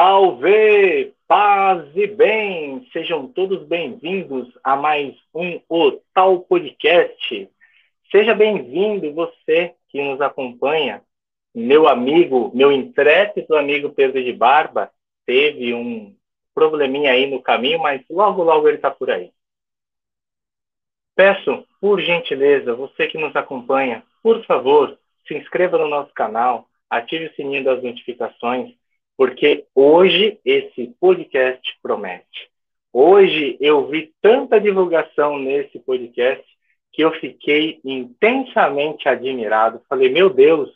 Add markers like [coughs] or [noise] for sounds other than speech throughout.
Salve! Paz e bem! Sejam todos bem-vindos a mais um O Tal Podcast. Seja bem-vindo você que nos acompanha. Meu amigo, meu intrépido amigo Pedro de Barba teve um probleminha aí no caminho, mas logo, logo ele está por aí. Peço, por gentileza, você que nos acompanha, por favor, se inscreva no nosso canal, ative o sininho das notificações, porque hoje esse podcast promete. Hoje eu vi tanta divulgação nesse podcast que eu fiquei intensamente admirado. Falei, meu Deus,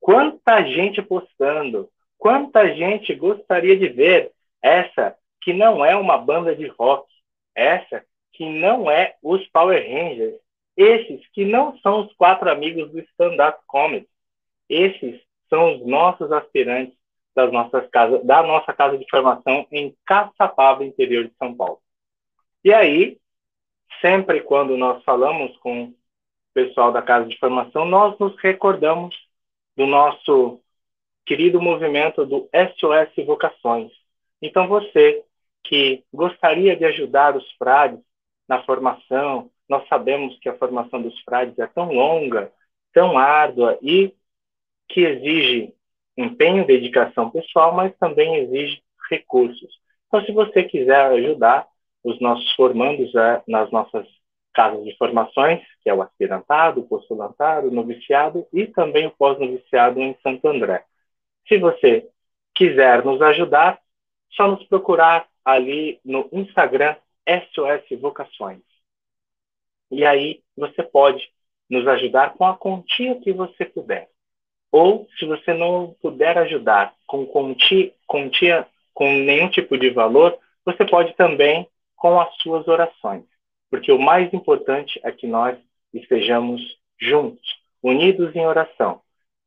quanta gente postando, quanta gente gostaria de ver essa que não é uma banda de rock, essa que não é os Power Rangers, esses que não são os quatro amigos do stand-up comedy, esses são os nossos aspirantes das nossas casas, da nossa casa de formação em Caçapava, interior de São Paulo. E aí, sempre quando nós falamos com o pessoal da casa de formação, nós nos recordamos do nosso querido movimento do SOS Vocações. Então, você que gostaria de ajudar os frades na formação. Nós sabemos que a formação dos frades é tão longa, tão árdua e que exige empenho, dedicação pessoal, mas também exige recursos. Então, se você quiser ajudar os nossos formandos é, nas nossas casas de formações, que é o aspirantado, o postulantado, o noviciado e também o pós-noviciado em Santo André. Se você quiser nos ajudar, só nos procurar ali no Instagram SOS Vocações. E aí você pode nos ajudar com a quantia que você puder. Ou, se você não puder ajudar com com nenhum tipo de valor, você pode também com as suas orações. Porque o mais importante é que nós estejamos juntos, unidos em oração,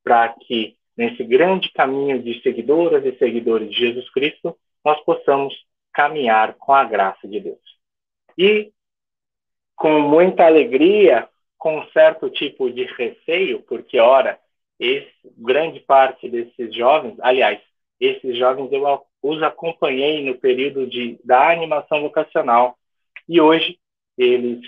para que nesse grande caminho de seguidoras e seguidores de Jesus Cristo, nós possamos caminhar com a graça de Deus. E com muita alegria, com certo tipo de receio, porque, ora, esse, grande parte desses jovens, aliás, esses jovens eu os acompanhei no período de, da animação vocacional e hoje eles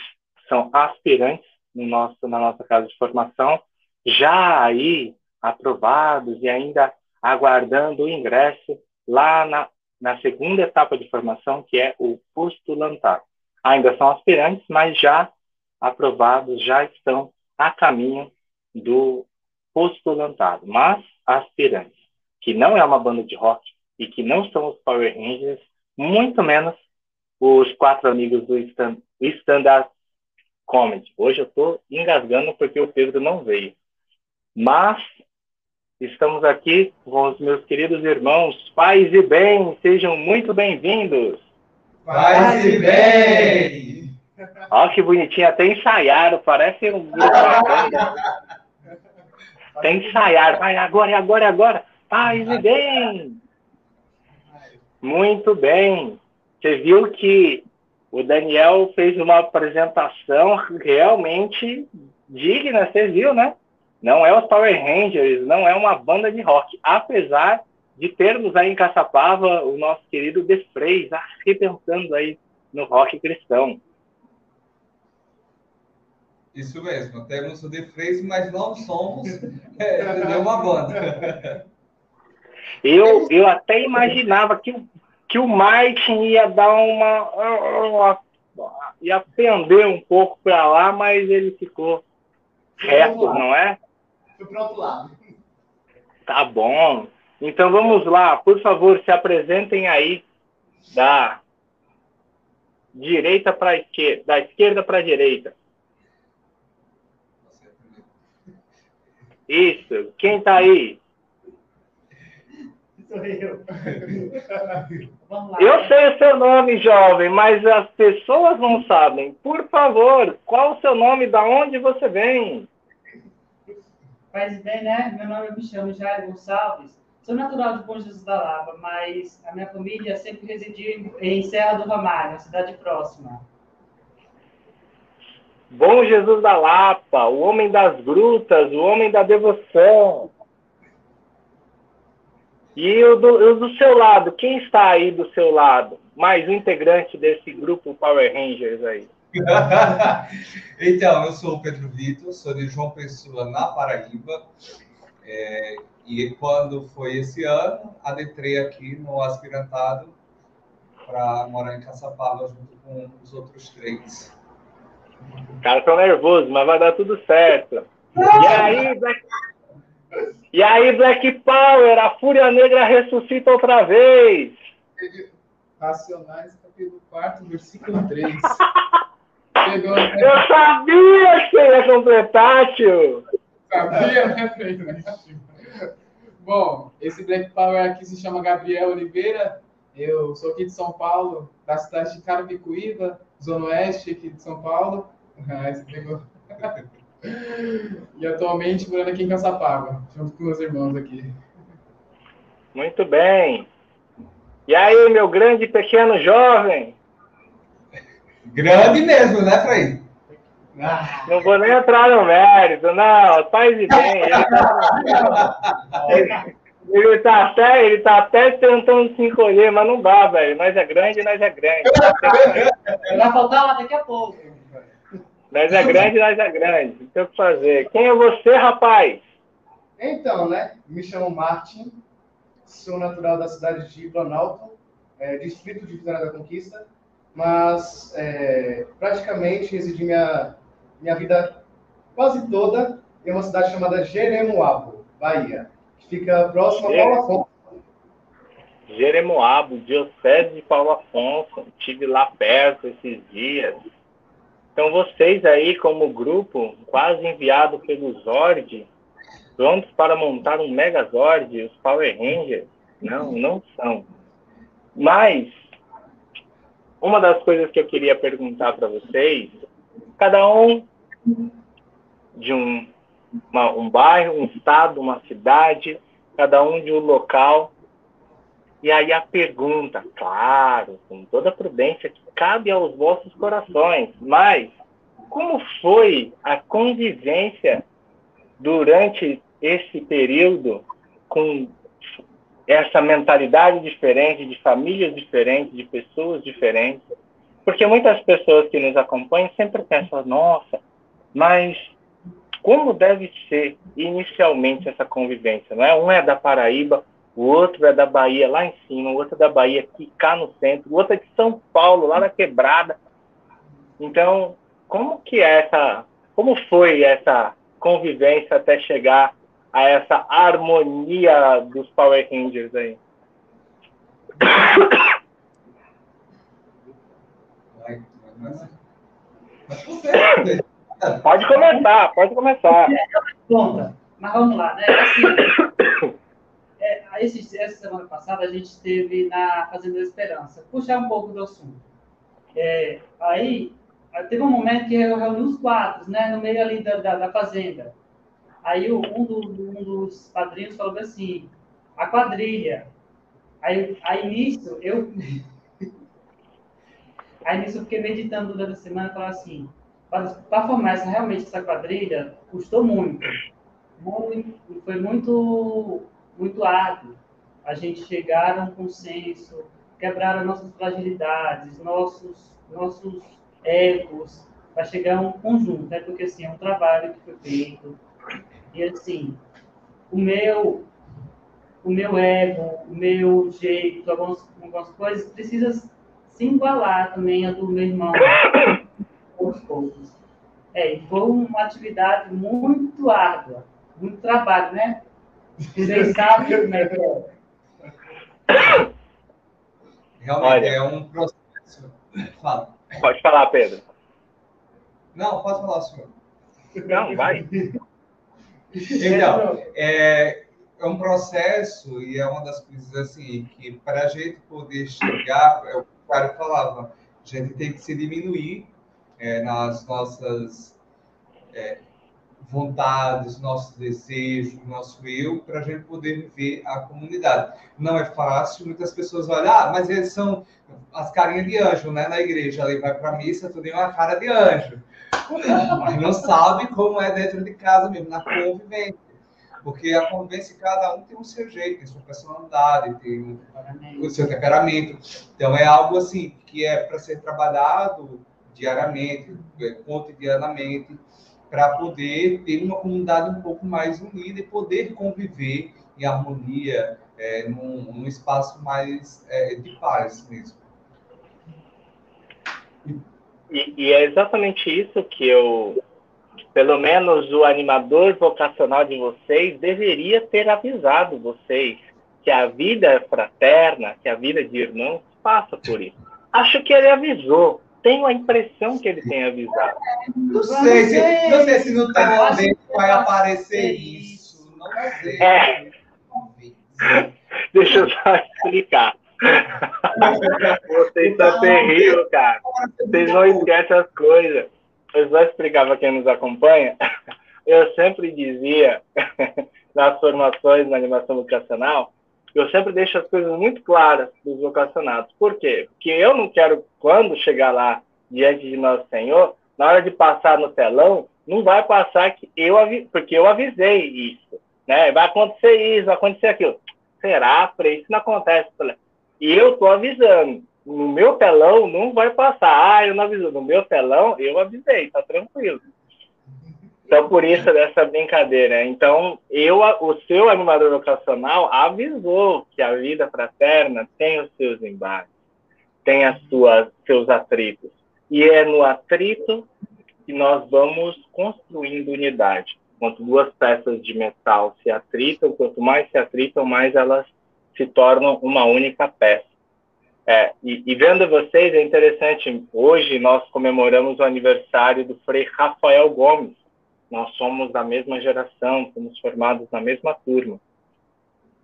são aspirantes no nosso, na nossa casa de formação, já aí aprovados e ainda aguardando o ingresso lá na na segunda etapa de formação, que é o postulantado. Ainda são aspirantes, mas já aprovados, já estão a caminho do postulantado. Mas aspirantes, que não é uma banda de rock e que não são os Power Rangers, muito menos os quatro amigos do stand, stand-up comedy. Hoje eu estou engasgando porque o Pedro não veio. Mas Estamos aqui com os meus queridos irmãos, pais e bem, sejam muito bem-vindos. Paz e bem! Olha que bonitinho, até ensaiaram, parece um grupo [laughs] Até ensaiaram, vai agora, agora, agora, paz e bem! Muito bem. Você viu que o Daniel fez uma apresentação realmente digna, você viu, né? Não é os Power Rangers, não é uma banda de rock. Apesar de termos aí em Caçapava o nosso querido The Freys arrebentando aí no rock cristão. Isso mesmo, temos o The Freys, mas não somos [laughs] é, uma banda. Eu, eu até imaginava que, que o Martin ia dar uma, uma ia pender um pouco para lá, mas ele ficou reto, não é? Fui para outro lado. Tá bom. Então vamos lá, por favor, se apresentem aí da direita para esquerda, da esquerda para a direita. Isso. Quem está aí? Sou eu. [laughs] Vamos lá. Eu sei o seu nome, jovem, mas as pessoas não sabem. Por favor, qual o seu nome? Da onde você vem? Faz bem, né? Meu nome é chamo Jair Gonçalves. Sou natural de Bom Jesus da Lava, mas a minha família sempre residiu em Serra do Ramalho, cidade próxima. Bom Jesus da Lapa, o homem das grutas, o homem da devoção. E o do, o do seu lado, quem está aí do seu lado? Mais um integrante desse grupo Power Rangers aí. [laughs] então, eu sou o Pedro Vitor, sou de João Pessoa, na Paraíba. É, e quando foi esse ano, adentrei aqui no aspirantado para morar em Caçapava junto com os outros três. Cara, tô nervoso, mas vai dar tudo certo. E aí, Black... E aí, Black Power, a Fúria Negra ressuscita outra vez. Racionais, capítulo 4, versículo 3. Pegou, né? Eu sabia que você ia completar, tio. Sabia, né? Bom, esse Black Power aqui se chama Gabriel Oliveira. Eu sou aqui de São Paulo, da cidade de Carapicuíba, Zona Oeste aqui de São Paulo. Ah, e atualmente morando aqui em Caçapava, junto com meus irmãos aqui. Muito bem. E aí, meu grande pequeno jovem? Grande mesmo, né, Frei? Ah. Não vou nem entrar no mérito, não. Faz e bem. Ele tá, ele, ele tá, até, ele tá até tentando se encolher, mas não dá, velho. Nós é grande, nós é grande. Vai faltar lá daqui a pouco. Nós é grande, nós é grande. Não tem o que fazer. Quem é você, rapaz? Então, né? Me chamo Martin. Sou natural da cidade de Planalto, é, distrito de Vitória da Conquista mas é, praticamente residi minha, minha vida quase toda em uma cidade chamada Jeremoabo, Bahia, que fica próximo a Paulo Afonso. Jeremoabo, Diocese de Paulo Afonso, estive lá perto esses dias. Então vocês aí, como grupo, quase enviado pelo Zord, prontos para montar um Megazord, os Power Rangers? Não, não são. Mas uma das coisas que eu queria perguntar para vocês, cada um de um, uma, um bairro, um estado, uma cidade, cada um de um local. E aí a pergunta, claro, com toda a prudência que cabe aos vossos corações, mas como foi a convivência durante esse período com essa mentalidade diferente, de famílias diferentes, de pessoas diferentes. Porque muitas pessoas que nos acompanham sempre pensam, nossa, mas como deve ser inicialmente essa convivência? Não é? Um é da Paraíba, o outro é da Bahia lá em cima, o outro é da Bahia aqui cá no centro, o outro é de São Paulo, lá na quebrada. Então, como que é essa, como foi essa convivência até chegar a essa harmonia dos Power Rangers aí? [coughs] Pode começar, pode começar. Mas vamos lá, né? Assim, [coughs] é, esse, essa semana passada a gente esteve na Fazenda da Esperança. Puxar um pouco do assunto. É, aí teve um momento que eu reuni os quadros, né? No meio ali da, da, da fazenda. Aí um, do, um dos padrinhos falou assim, a quadrilha. Aí, aí nisso, eu. [laughs] aí nisso eu fiquei meditando durante a semana e falei assim, para formar essa, realmente essa quadrilha, custou muito. muito foi muito, muito árduo. A gente chegar a um consenso, quebrar nossas fragilidades, nossos, nossos egos, para chegar a um conjunto, né? porque assim, é um trabalho que foi feito, e assim, o meu, o meu ego, o meu jeito, algumas, algumas coisas precisa se igualar também a do meu irmão aos poucos. É, foi uma atividade muito árdua, muito trabalho, né? Vocês sabem como é que é. Realmente Olha, é um processo. Fala. Pode falar, Pedro. Não, pode falar, senhor. Não, vai. [laughs] Então, é, é um processo e é uma das coisas assim que para a gente poder chegar, é o que o cara falava, a gente tem que se diminuir é, nas nossas é, vontades, nossos desejos, nosso eu, para a gente poder viver a comunidade. Não é fácil, muitas pessoas olham, ah, mas eles são as carinhas de anjo, né? Na igreja, ali vai para a missa, tu tem uma cara de anjo mas não sabe como é dentro de casa mesmo, na convivência. Porque a convivência, cada um tem o seu jeito, tem sua personalidade, tem o seu temperamento. Então, é algo assim que é para ser trabalhado diariamente, é, cotidianamente, para poder ter uma comunidade um pouco mais unida e poder conviver em harmonia, é, num, num, espaço mais é, de paz mesmo. E, e, é exatamente isso que eu, pelo menos o animador vocacional de vocês, deveria ter avisado vocês que a vida fraterna, que a vida de irmãos passa por isso. Acho que ele avisou. Tenho a impressão que ele tem avisado. Não sei se, não sei se no treinamento vai aparecer isso. Não sei. É. [laughs] Deixa eu só explicar. Vocês são terríveis, cara. Vocês não esquecem as coisas. Eu só explicar para quem nos acompanha. Eu sempre dizia, [laughs] nas formações na animação vocacional, eu sempre deixo as coisas muito claras dos vocacionados. Por quê? Porque eu não quero, quando chegar lá diante de Nosso Senhor, na hora de passar no telão, não vai passar que eu porque eu avisei isso, né? Vai acontecer isso, vai acontecer aquilo. Será, Frei? Isso não acontece. E eu tô avisando. No meu telão não vai passar. Ah, eu não aviso. No meu telão eu avisei, tá tranquilo. Então, por isso dessa brincadeira. Então, eu, o seu animador vocacional avisou que a vida fraterna tem os seus embates, tem as suas, seus atritos. E é no atrito que nós vamos construindo unidade. Quanto duas peças de metal se atritam, quanto mais se atritam, mais elas se tornam uma única peça. É, e, e, vendo vocês, é interessante, hoje nós comemoramos o aniversário do Frei Rafael Gomes. Nós somos da mesma geração, fomos formados na mesma turma.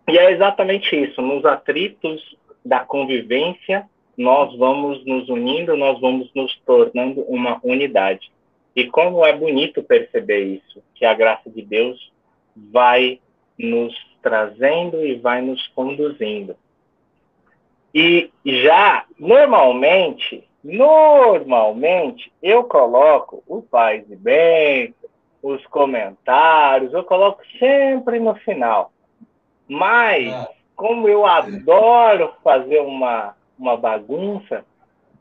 E é exatamente isso, nos atritos da convivência, nós vamos nos unindo, nós vamos nos tornando uma unidade. E como é bonito perceber isso, que a graça de Deus vai nos trazendo e vai nos conduzindo. E já, normalmente, normalmente, eu coloco o paz e bem, os comentários, eu coloco sempre no final. Mas, ah. como eu adoro fazer uma, uma bagunça,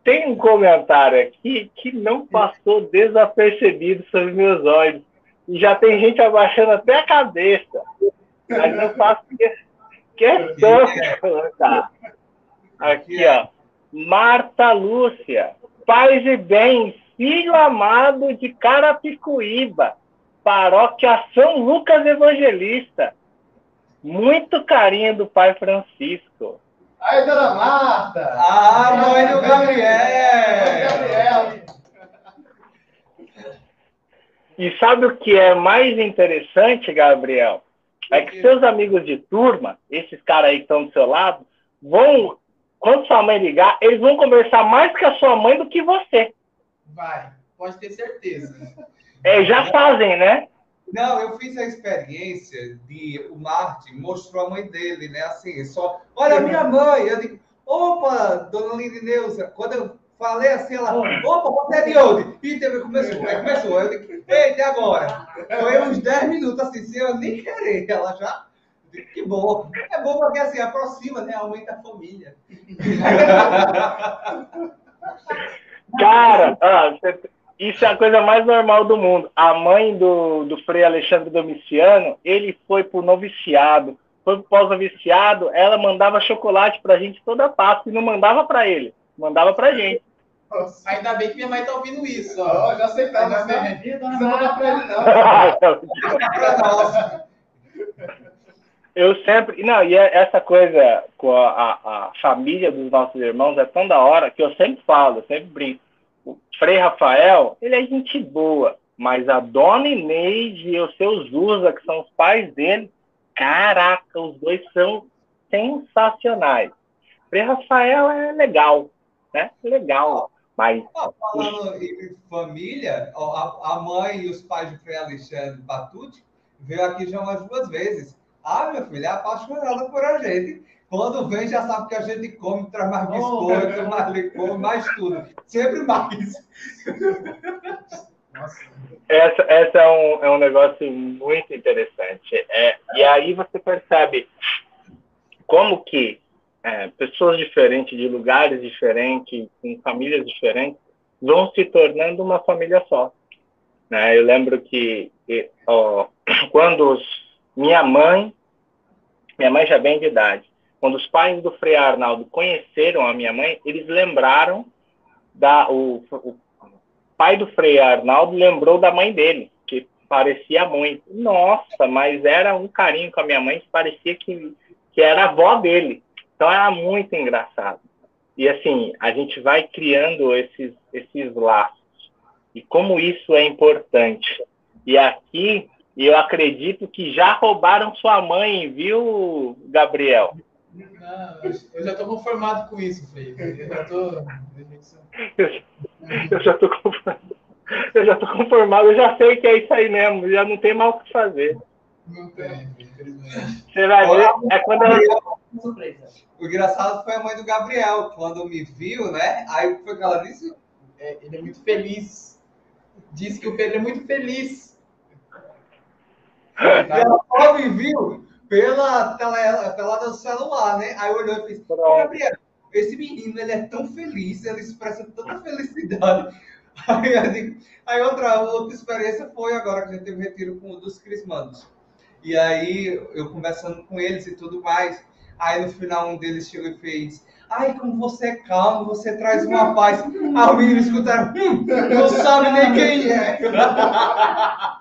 tem um comentário aqui que não passou desapercebido sobre meus olhos. E já tem gente abaixando até a cabeça. Mas eu faço questão de colocar. Aqui, ó. Marta Lúcia. Paz e bem, filho amado de Carapicuíba, paróquia São Lucas Evangelista. Muito carinho do pai Francisco. Aí, dona Marta! Ah, mãe do Gabriel! Gabriel! E sabe o que é mais interessante, Gabriel? É que seus amigos de turma, esses caras aí que estão do seu lado, vão, quando sua mãe ligar, eles vão conversar mais com a sua mãe do que você. Vai, pode ter certeza. É, já fazem, né? Não, eu fiz a experiência de o Martin mostrou a mãe dele, né? Assim, só, olha a minha mãe. Eu digo, opa, dona Lindineuza. Quando eu falei assim, ela, opa, você é de onde? E teve, começou, aí começou. Eu digo, eita, agora? Foi uns 10 minutos assim, sem eu nem querer. Ela já. Que bom. É bom porque assim, aproxima, né? Aumenta a família. Cara, ah, você isso é a coisa mais normal do mundo. A mãe do, do Frei Alexandre Domiciano, ele foi pro noviciado, foi pro pós-noviciado, ela mandava chocolate pra gente toda Páscoa e não mandava pra ele, mandava pra gente. Nossa. Ainda bem que minha mãe tá ouvindo isso. Ó. Oh, já aceitava, tá? Não mandar pra ele, não. [laughs] Eu sempre. Não, e é essa coisa com a, a, a família dos nossos irmãos é tão da hora que eu sempre falo, eu sempre brinco o Frei Rafael, ele é gente boa, mas a dona Inês e os seus Usa, que são os pais dele, caraca, os dois são sensacionais. Frei Rafael é legal, né? Legal. Mas. Ah, falando em família, a, a, mãe e os pais de Frei Alexandre Batucci veio aqui já umas duas vezes. Ah, meu filho, é apaixonada por a gente. Quando vem, já sabe que a gente come, traz mais biscoito, oh, mais licor, mais tudo. Sempre mais. Essa, essa é, um, é um negócio muito interessante. É, e aí você percebe como que é, pessoas diferentes, de lugares diferentes, com famílias diferentes, vão se tornando uma família só. Né? Eu lembro que ó, [clears throat] quando os, minha mãe, minha mãe já bem de idade, quando os pais do Frei Arnaldo conheceram a minha mãe, eles lembraram da o, o pai do Frei Arnaldo lembrou da mãe dele, que parecia muito. Nossa, mas era um carinho com a minha mãe que parecia que, que era a avó dele. Então era muito engraçado. E assim, a gente vai criando esses, esses laços. E como isso é importante. E aqui, eu acredito que já roubaram sua mãe, viu, Gabriel? Não, eu já estou conformado com isso, Felipe. Eu já estou. [laughs] Eu já estou conformado. Eu já estou conformado, eu já sei que é isso aí mesmo, já não tem mal o que fazer. Não tem, infelizmente. Você vai ver, é quando ela. O engraçado foi a mãe do Gabriel, quando me viu, né? Aí foi que ela disse. É, ele é muito feliz. Diz que o Pedro é muito feliz. E ela só me viu pela tela, tela do celular, né? Aí olhou e fez, Gabriel, esse menino, ele é tão feliz, ele expressa tanta felicidade. [laughs] Aí, digo, aí outra, outra experiência foi agora que a gente teve um retiro com um dos crismandos. E aí, eu conversando com eles e tudo mais, aí no final um deles chegou e fez, ai, como você é calmo, você traz uma paz. Aí o menino escutaram, hum, não sabe nem quem é. [laughs]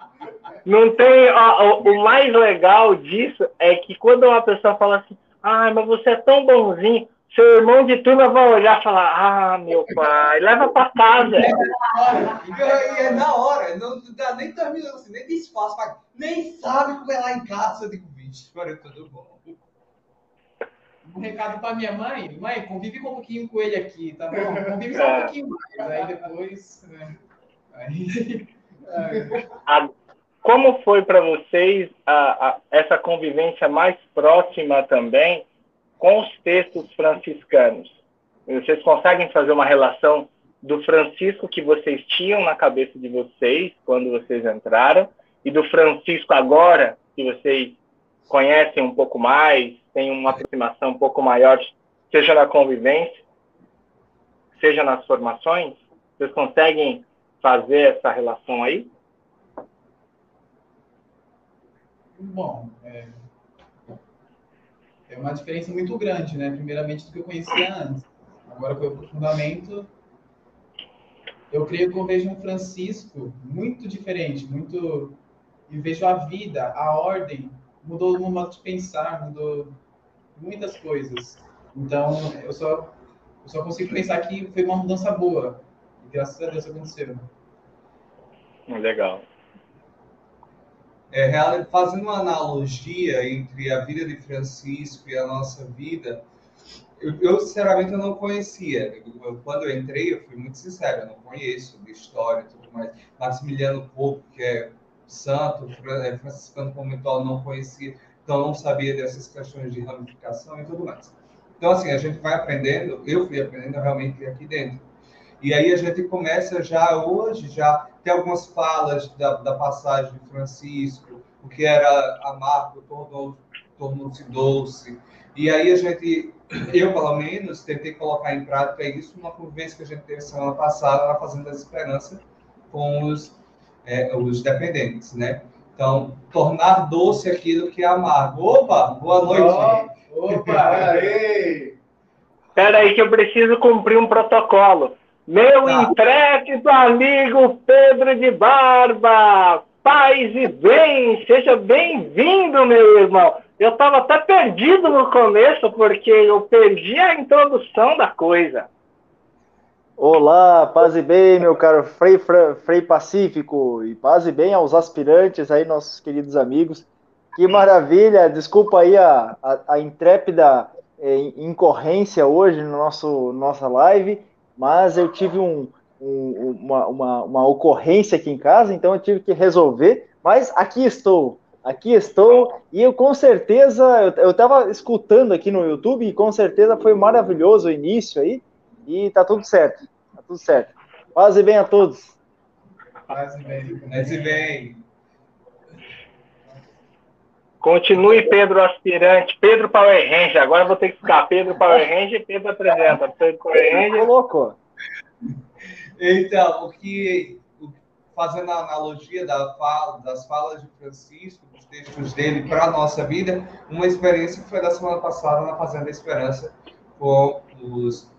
Não tem. Ó, o, mais legal disso é que quando uma pessoa fala assim, ah, mas você é tão bonzinho, seu irmão de turma vai olhar e falar, ah, meu pai, leva para casa. E é na hora, não dá nem dois minutos, assim, nem tem espaço, nem sabe como é lá em casa. Eu digo, bicho, agora tudo bom. Um recado para minha mãe, mãe, convive com um pouquinho com ele aqui, tá bom? Convive só um é. pouquinho mais, aí depois. Né? Aí... [laughs] Como foi para vocês a, a, essa convivência mais próxima também com os textos franciscanos? Vocês conseguem fazer uma relação do Francisco que vocês tinham na cabeça de vocês quando vocês entraram e do Francisco agora que vocês conhecem um pouco mais, têm uma aproximação um pouco maior, seja na convivência, seja nas formações? Vocês conseguem fazer essa relação aí? Bom, é, é uma diferença muito grande, né? Primeiramente do que eu conhecia antes. Agora com o aprofundamento, eu creio que eu vejo um Francisco muito diferente, muito e vejo a vida, a ordem mudou o modo de pensar, mudou muitas coisas. Então, eu só eu só consigo pensar que foi uma mudança boa. E graças a Deus aconteceu. Legal é, fazendo uma analogia entre a vida de Francisco e a nossa vida, eu, eu sinceramente eu não conhecia. Eu, quando eu entrei, eu fui muito sincero, eu não conheço de história e tudo mais. Maximiliano Pope, que é santo, é, franciscano conventual, não conhecia, então não sabia dessas questões de ramificação e tudo mais. Então, assim, a gente vai aprendendo, eu fui aprendendo realmente aqui dentro. E aí a gente começa já hoje, já tem algumas falas da, da passagem de Francisco, o que era amargo tornou-se tornou doce. E aí a gente, eu pelo menos, tentei colocar em prática isso numa convivência que a gente teve semana passada na Fazenda das Esperanças com os, é, os dependentes, né? Então, tornar doce aquilo que é amargo. Opa, boa noite. Oh, opa, aí. Espera aí que eu preciso cumprir um protocolo. Meu tá. intrépido amigo Pedro de Barba, paz e bem, seja bem-vindo, meu irmão. Eu estava até perdido no começo, porque eu perdi a introdução da coisa. Olá, paz e bem, meu caro Frei, Frei Pacífico, e paz e bem aos aspirantes aí, nossos queridos amigos. Que maravilha, desculpa aí a, a, a intrépida eh, incorrência hoje no nosso nossa live, mas eu tive um, um, uma, uma, uma ocorrência aqui em casa, então eu tive que resolver, mas aqui estou, aqui estou, e eu com certeza, eu estava escutando aqui no YouTube, e com certeza foi maravilhoso o início aí, e tá tudo certo, tá tudo certo. Paz e bem a todos. Paz e bem. Paz e bem. Continue Pedro aspirante, Pedro Power Ranger. Agora vou ter que ficar Pedro Power Ranger e Pedro apresenta. Pedro Power Ranger. Colocou. Então, o que fazendo a analogia da fala, das falas de Francisco, dos textos dele para a nossa vida, uma experiência que foi da semana passada na Fazenda Esperança com os,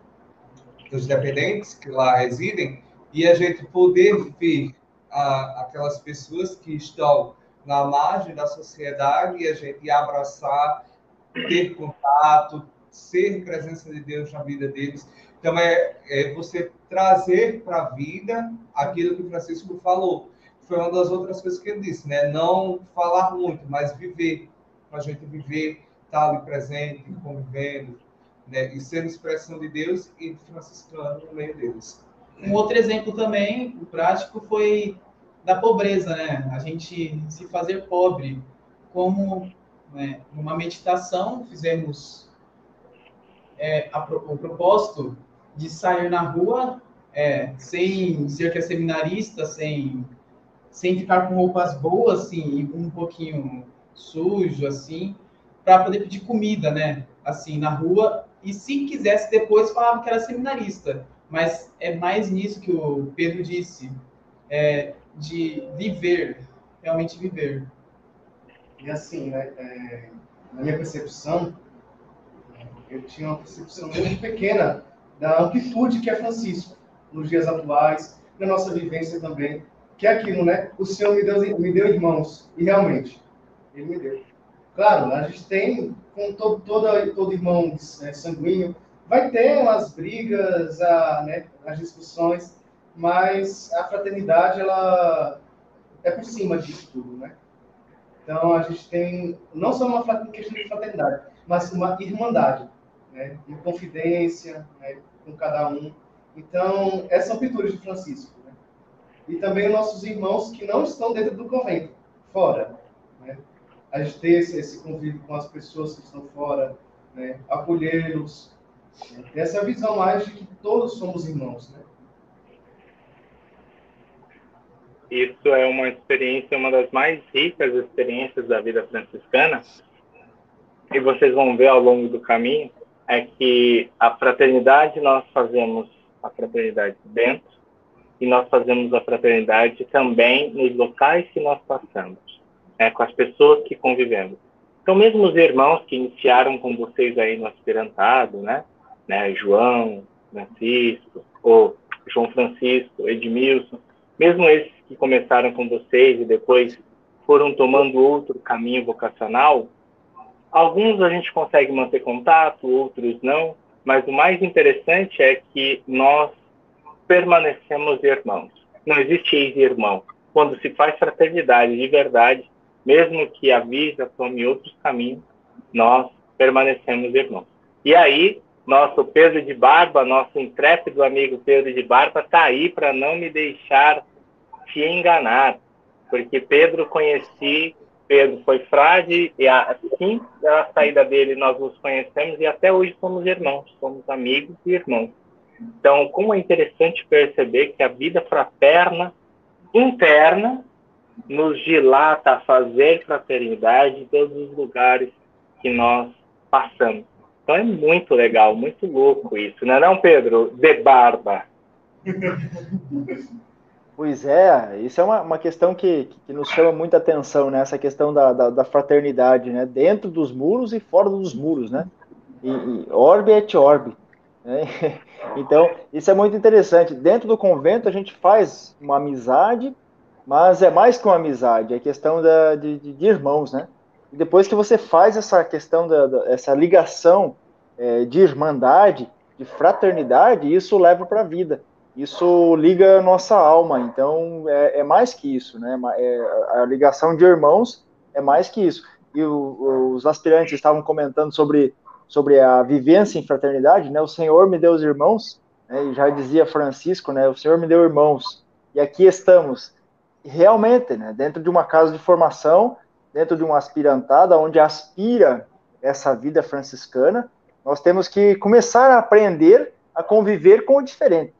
os dependentes que lá residem e a gente poder ver a, aquelas pessoas que estão na margem da sociedade e a gente abraçar, ter contato, ser presença de Deus na vida deles. Então, é, é você trazer para a vida aquilo que o Francisco falou. Foi uma das outras coisas que ele disse, né? Não falar muito, mas viver. Para a gente viver, estar tá ali presente, convivendo, né? E ser expressão de Deus e franciscano no meio deles. Um outro exemplo também, prático, foi da pobreza, né? A gente se fazer pobre, como né, numa meditação fizemos é, a, o propósito de sair na rua é, sem ser que é seminarista, sem sem ficar com roupas boas, assim, um pouquinho sujo, assim, para poder pedir comida, né? Assim, na rua. E se quisesse depois falava que era seminarista. Mas é mais nisso que o Pedro disse. É, de viver, realmente viver. E assim, né, é, na minha percepção, eu tinha uma percepção muito pequena da amplitude que é Francisco nos dias atuais, na nossa vivência também, que é aquilo, né? O Senhor me deu, me deu irmãos, e realmente, Ele me deu. Claro, a gente tem, com todo, todo, todo irmão é, sanguíneo, vai ter umas brigas, a, né, as discussões, mas a fraternidade ela é por cima disso tudo, né? Então a gente tem não só uma questão de fraternidade, mas uma irmandade, né? Uma confidência né? com cada um. Então essa amplitude de Francisco, né? E também nossos irmãos que não estão dentro do convento, fora, né? A gente ter esse, esse convívio com as pessoas que estão fora, né? Acolhê-los, né? essa visão mais de que todos somos irmãos, né? Isso é uma experiência, uma das mais ricas experiências da vida franciscana. E vocês vão ver ao longo do caminho é que a fraternidade nós fazemos a fraternidade dentro e nós fazemos a fraternidade também nos locais que nós passamos, né, com as pessoas que convivemos. Então, mesmo os irmãos que iniciaram com vocês aí no aspirantado, né, né João, Francisco, ou João Francisco, Edmilson, mesmo esses que começaram com vocês e depois foram tomando outro caminho vocacional, alguns a gente consegue manter contato, outros não, mas o mais interessante é que nós permanecemos irmãos. Não existe ex-irmão. Quando se faz fraternidade de verdade, mesmo que a vida tome outros caminhos, nós permanecemos irmãos. E aí, nosso Pedro de Barba, nosso intrépido amigo Pedro de Barba, está aí para não me deixar te enganar, porque Pedro conheci, Pedro foi frade, e assim da saída dele nós nos conhecemos e até hoje somos irmãos, somos amigos e irmãos. Então, como é interessante perceber que a vida fraterna interna nos dilata a fazer fraternidade em todos os lugares que nós passamos. Então é muito legal, muito louco isso, não é não, Pedro? De barba. [laughs] Pois é, isso é uma, uma questão que, que nos chama muita atenção, né? Essa questão da, da, da fraternidade, né? Dentro dos muros e fora dos muros, né? E, e orbe et orbe. Né? [laughs] Então, isso é muito interessante. Dentro do convento, a gente faz uma amizade, mas é mais que uma amizade, é questão da, de, de, irmãos, né? E depois que você faz essa questão, da, da essa ligação é, de irmandade, de fraternidade, isso leva para a vida isso liga a nossa alma. Então, é, é mais que isso, né? É, a ligação de irmãos é mais que isso. E o, os aspirantes estavam comentando sobre, sobre a vivência em fraternidade, né? O Senhor me deu os irmãos, né? e já dizia Francisco, né? O Senhor me deu irmãos. E aqui estamos. realmente, né? Dentro de uma casa de formação, dentro de uma aspirantada, onde aspira essa vida franciscana, nós temos que começar a aprender a conviver com o diferente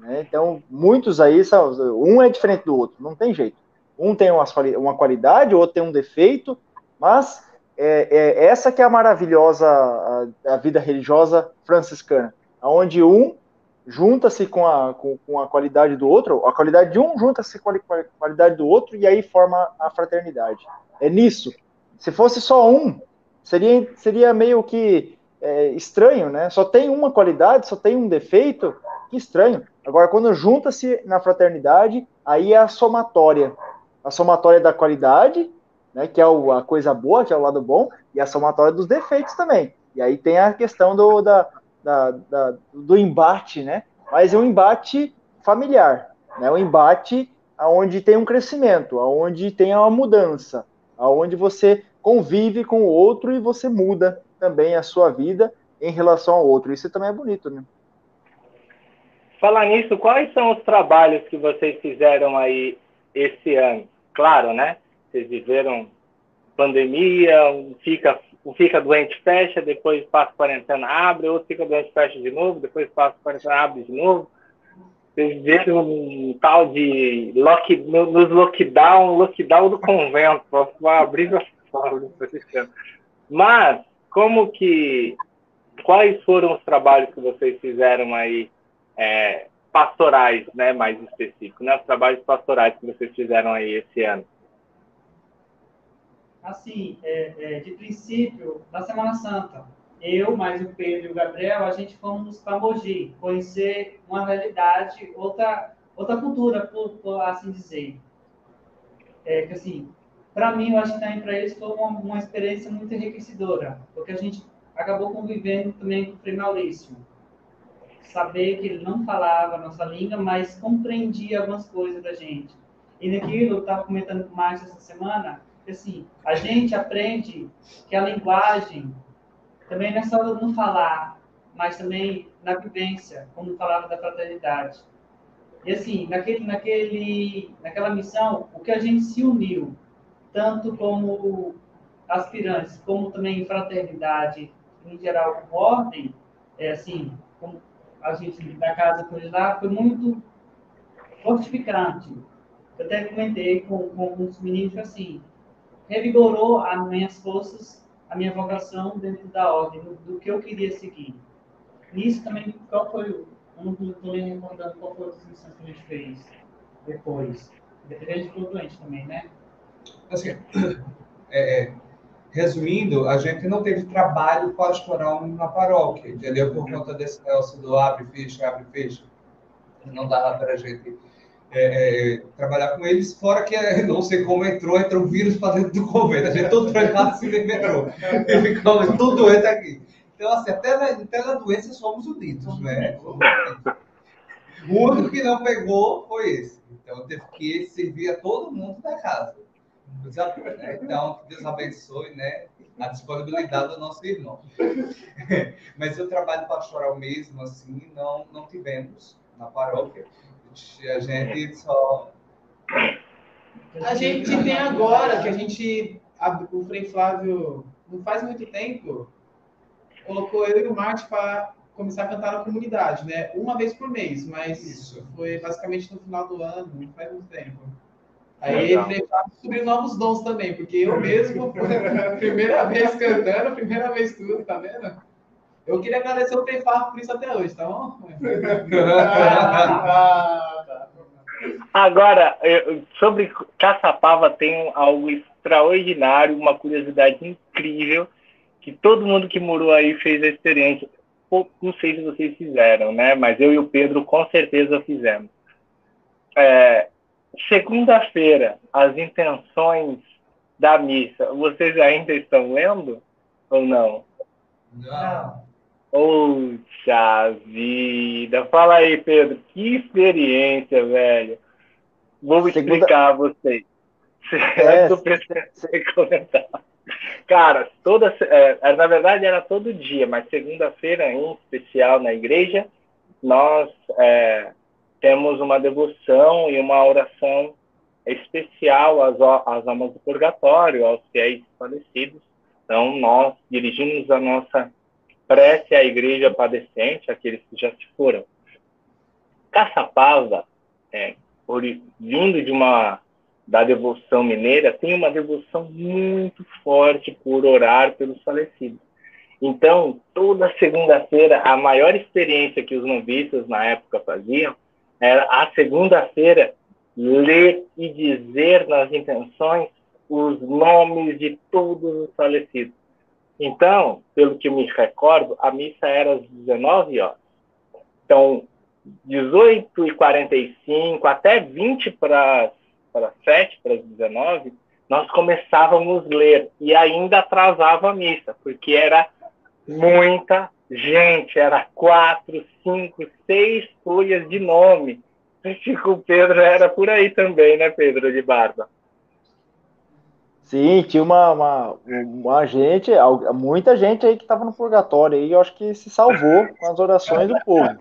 Né? Então, muitos aí, são, um é diferente do outro, não tem jeito. Um tem uma, uma qualidade, o outro tem um defeito, mas é, é essa que é a maravilhosa a, a vida religiosa franciscana, onde um junta-se com a, com, com, a qualidade do outro, a qualidade de um junta-se com a qualidade do outro e aí forma a fraternidade. É nisso. Se fosse só um, seria, seria meio que é, estranho, né? Só tem uma qualidade, só tem um defeito, que estranho. Agora, quando junta-se na fraternidade, aí é a somatória. A somatória da qualidade, né, que é a coisa boa, que é o lado bom, e a somatória dos defeitos também. E aí tem a questão do, da, da, da, do embate, né? Mas é um embate familiar, né? Um embate aonde tem um crescimento, aonde tem uma mudança, aonde você convive com o outro e você muda também a sua vida em relação ao outro. Isso também é bonito, né? Falar nisso, quais são os trabalhos que vocês fizeram aí esse ano? Claro, né? Vocês viveram pandemia, um fica, um fica doente, fecha, depois passa quarentena, abre, outro fica doente, fecha de novo, depois passa quarentena, abre de novo. Vocês viram um tal de lock, nos lockdown, lockdown do convento, abrir as portas. Mas, como que, quais foram os trabalhos que vocês fizeram aí é, pastorais, né, mais específico, né, os trabalhos pastorais que vocês fizeram aí esse ano? Assim, é, é, de princípio, na Semana Santa, eu, mais o Pedro e o Gabriel, a gente fomos para Mogi, conhecer uma realidade, outra, outra cultura, por, por assim dizer. É que assim, para mim, eu acho que também para eles foi uma, uma experiência muito enriquecedora, porque a gente acabou convivendo também com o Frei Maurício saber que ele não falava a nossa língua, mas compreendia algumas coisas da gente. E naquilo, eu estava comentando com o Márcio essa semana, que assim, a gente aprende que a linguagem também não é só no falar, mas também na vivência, como falava da fraternidade. E assim, naquele, naquele, naquela missão, o que a gente se uniu, tanto como aspirantes, como também fraternidade, em geral, como ordem, é assim, como a gente da casa por lá foi muito fortificante. Eu até comentei com, com os meninos assim, revigorou as minhas forças, a minha vocação dentro da ordem, do, do que eu queria seguir. Nisso também, qual foi o. Eu não estou me recordando qual foi as missões que a gente fez depois. Dependendo de ficou doente também, né? Assim, [coughs] é, é resumindo, a gente não teve trabalho pastoral na paróquia, entendeu? Por conta desse negócio do abre, fecha, abre, fecha. Não dava para a gente é, é, trabalhar com eles, fora que não sei como entrou, entrou um vírus para dentro do convento. A gente todo trancado se metrô. E ficamos tudo doente aqui. Então, assim, até na, até na doença somos unidos, né? O único que não pegou foi esse. Então, teve que servir a todo mundo da casa. Então, Deus abençoe né, a disponibilidade do nosso irmão. [laughs] Mas o trabalho pastoral mesmo, assim, não, não tivemos na paróquia. A gente só. A gente tem agora, que a gente. O Frei Flávio, não faz muito tempo, colocou eu e o Marte para começar a cantar na comunidade, né? Uma vez por mês, mas Isso. foi basicamente no final do ano, não faz muito tempo. Aí ele descobriu novos dons também, porque eu mesmo, [laughs] primeira vez cantando, primeira vez tudo, tá vendo? Eu queria agradecer o Prefar por isso até hoje, tá bom? [laughs] Agora, sobre Caçapava tem algo extraordinário, uma curiosidade incrível, que todo mundo que morou aí fez a experiência. Não sei se vocês fizeram, né? Mas eu e o Pedro com certeza fizemos. É, Segunda-feira, as intenções da missa, vocês ainda estão lendo ou não? Não. Poxa vida! Fala aí, Pedro, que experiência, velho. Vou Segunda... explicar a vocês. [laughs] É, [laughs] comentar. Cara, toda, é, na verdade era todo dia, mas segunda-feira em especial na igreja, nós é, temos uma devoção e uma oração especial às, às almas do purgatório, aos fiéis falecidos. Então, nós dirigimos a nossa prece à igreja padecente, aqueles que já se foram. Caçapava, é, vindo de uma da devoção mineira, tem uma devoção muito forte por orar pelos falecidos. Então, toda segunda-feira, a maior experiência que os noviços na época faziam era a segunda-feira ler e dizer nas intenções os nomes de todos os falecidos. Então, pelo que me recordo, a missa era às 19 horas. Então, 18 e 45 até 20 para para 7, para 19, nós começávamos a ler e ainda atrasava a missa, porque era muita gente, era quatro, cinco, seis folhas de nome. Acho [laughs] o Pedro era por aí também, né, Pedro de Barba? Sim, tinha uma, uma, uma gente, muita gente aí que estava no purgatório e eu acho que se salvou com as orações do povo.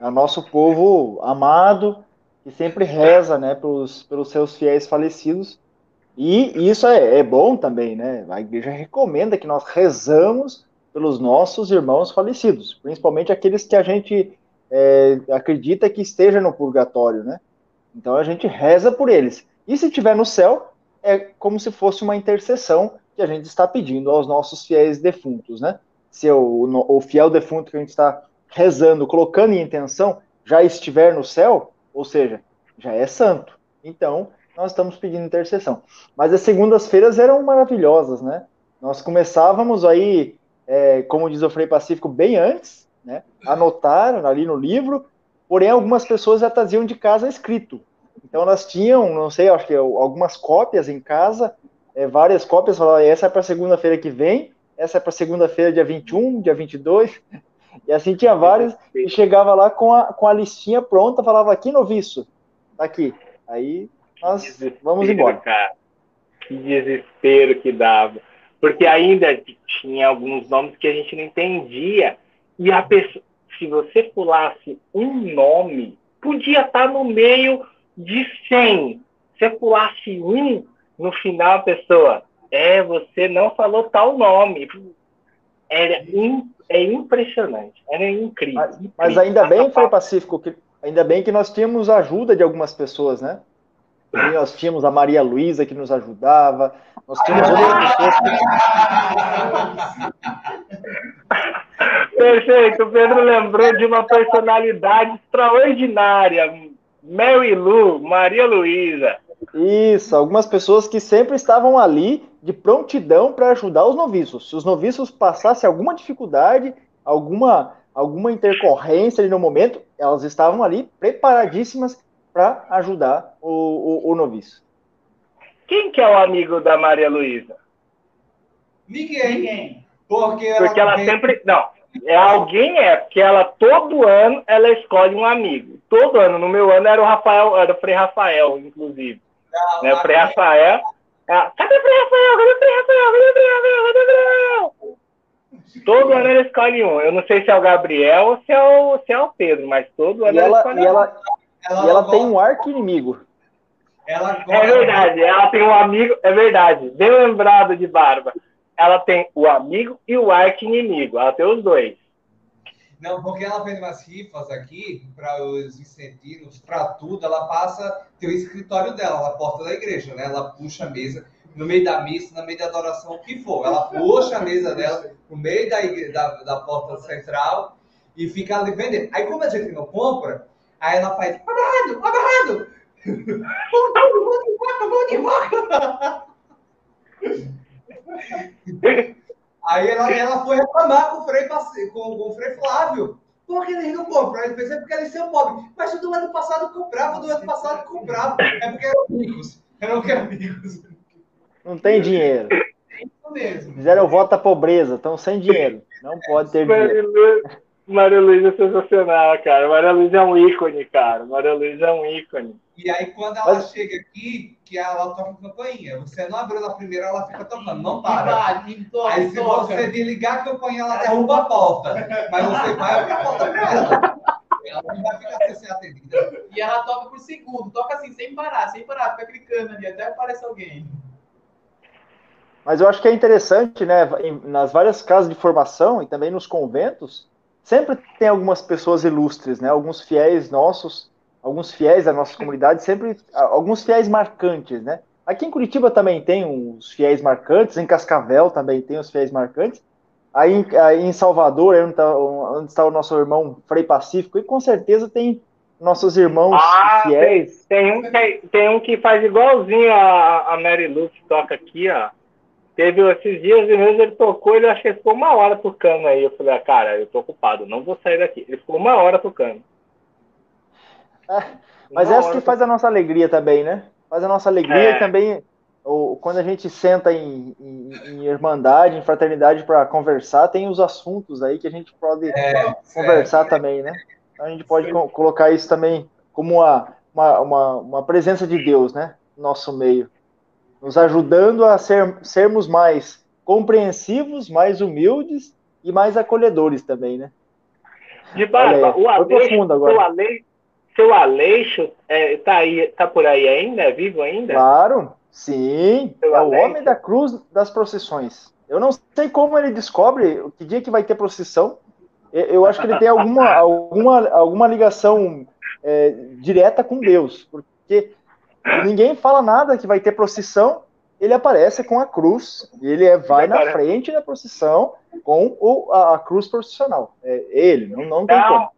É o nosso povo amado, que sempre reza né, pelos, pelos seus fiéis falecidos. E isso é, é bom também, né? A igreja recomenda que nós rezamos pelos nossos irmãos falecidos, principalmente aqueles que a gente é, acredita que esteja no purgatório, né? Então a gente reza por eles. E se estiver no céu, é como se fosse uma intercessão que a gente está pedindo aos nossos fiéis defuntos, né? Se o, o fiel defunto que a gente está rezando, colocando em intenção, já estiver no céu, ou seja, já é santo. Então, nós estamos pedindo intercessão. Mas as segundas-feiras eram maravilhosas, né? Nós começávamos aí é, como diz o Frei Pacífico, bem antes, né? Anotaram ali no livro, porém algumas pessoas já traziam de casa escrito. Então elas tinham, não sei, acho que algumas cópias em casa, é, várias cópias, falavam, essa é para segunda-feira que vem, essa é para segunda-feira, dia 21, dia 22, [laughs] e assim tinha várias, e chegava lá com a, com a listinha pronta, falava aqui noviço, tá aqui. Aí nós vamos embora. Cara. Que desespero que dava porque ainda tinha alguns nomes que a gente não entendia. E a pessoa, se você pulasse um nome, podia estar no meio de 100. Se pulasse um, no final a pessoa, é, você não falou tal nome. Era in, é impressionante, era incrível. Mas, mas ainda bem, Frei Pacífico, que, ainda bem que nós tínhamos ajuda de algumas pessoas, né? Nós tínhamos a Maria Luísa que nos ajudava, nós tínhamos outras [laughs] pessoas que... Perfeito, o Pedro lembrou de uma personalidade extraordinária, Mary Lu, Maria Luísa. Isso, algumas pessoas que sempre estavam ali de prontidão para ajudar os noviços. Se os noviços passassem alguma dificuldade, alguma, alguma intercorrência ali no momento, elas estavam ali preparadíssimas para ajudar o, o, o, noviço. Quem que é o amigo da Maria Luísa? Ninguém. Porque ela, porque ela sempre. Não, é alguém é, porque ela todo ano ela escolhe um amigo. Todo ano, no meu ano era o Rafael, era o Frei Rafael, inclusive. Não, né? O Frei Rafael. É, cadê o Frei Rafael? Cadê o Frei Rafael? Cadê o Frei Rafael? Cadê o Frei Rafael? Todo ano ela escolhe um. Eu não sei se é o Gabriel ou se é o, se é o Pedro, mas todo ano e ela, ela escolhe e um. Ela, ela e ela tem um arco inimigo. Ela é verdade, ela tem um amigo, é verdade, bem lembrado de Barba. Ela tem o amigo e o arco inimigo, ela tem os dois. Não, porque ela fez umas rifas aqui para os incentivos, para tudo. Ela passa, tem o escritório dela na porta da igreja, né? Ela puxa a mesa no meio da missa, no meio da adoração, o que for. Ela puxa a mesa dela no meio da, igreja, da, da porta central e fica ali vendendo. Aí, como a gente não compra, Aí ela faz, agarrado, agarrado! Vou de volta, vou de volta! Aí ela, ela foi reclamar com o Frei, com, com o Frei Flávio. Por que eles não compram? Aí pensei porque eles são pobres. Mas do ano passado comprava, do ano passado comprava. É porque eram ricos. Eram que amigos. Não tem dinheiro. É isso mesmo. Fizeram voto à pobreza, estão sem dinheiro. Não pode ter dinheiro. Maria Luísa é sensacional, cara. Maria Luísa é um ícone, cara. Maria Luísa é um ícone. E aí, quando ela Mas... chega aqui, que ela toca campainha, você não abriu na primeira, ela fica tocando, não para. toca, aí, se toca. você desligar a campainha, ela derruba a porta. Mas você vai abrir a porta pra ela. Ela não vai ficar sem ser atendida. E ela toca por segundo, toca assim, sem parar, sem parar, fica clicando ali, até aparece alguém. Mas eu acho que é interessante, né, nas várias casas de formação e também nos conventos, sempre tem algumas pessoas ilustres, né? Alguns fiéis nossos alguns fiéis da nossa comunidade, sempre alguns fiéis marcantes, né? Aqui em Curitiba também tem os fiéis marcantes, em Cascavel também tem os fiéis marcantes. Aí, aí em Salvador, onde está, onde está o nosso irmão Frei Pacífico, e com certeza tem nossos irmãos ah, fiéis. Tem, tem, um que, tem um que faz igualzinho a, a Mary Lou que toca aqui, ó. Teve esses dias mesmo, ele tocou, ele acho que ficou uma hora tocando aí. Eu falei, ah, cara, eu tô ocupado, não vou sair daqui. Ele ficou uma hora tocando. É, mas uma essa que faz a nossa alegria também, né? Faz a nossa alegria é. e também ou, quando a gente senta em, em, em irmandade, em fraternidade para conversar, tem os assuntos aí que a gente pode é, conversar também, né? A gente pode co colocar isso também como uma, uma, uma, uma presença de Deus, né? No nosso meio nos ajudando a ser, sermos mais compreensivos, mais humildes e mais acolhedores também, né? De barba, o Aleixo, seu, Aleixo, seu Aleixo é, tá, aí, tá por aí ainda? É vivo ainda? Claro, sim. Seu é Aleixo. o homem da cruz das procissões. Eu não sei como ele descobre que dia que vai ter procissão. Eu acho que ele tem alguma, [laughs] alguma, alguma ligação é, direta com Deus, porque ninguém fala nada que vai ter procissão, ele aparece com a cruz, e ele é, vai na frente da procissão com o, a, a, cruz processional. É ele, não, não tem não, como.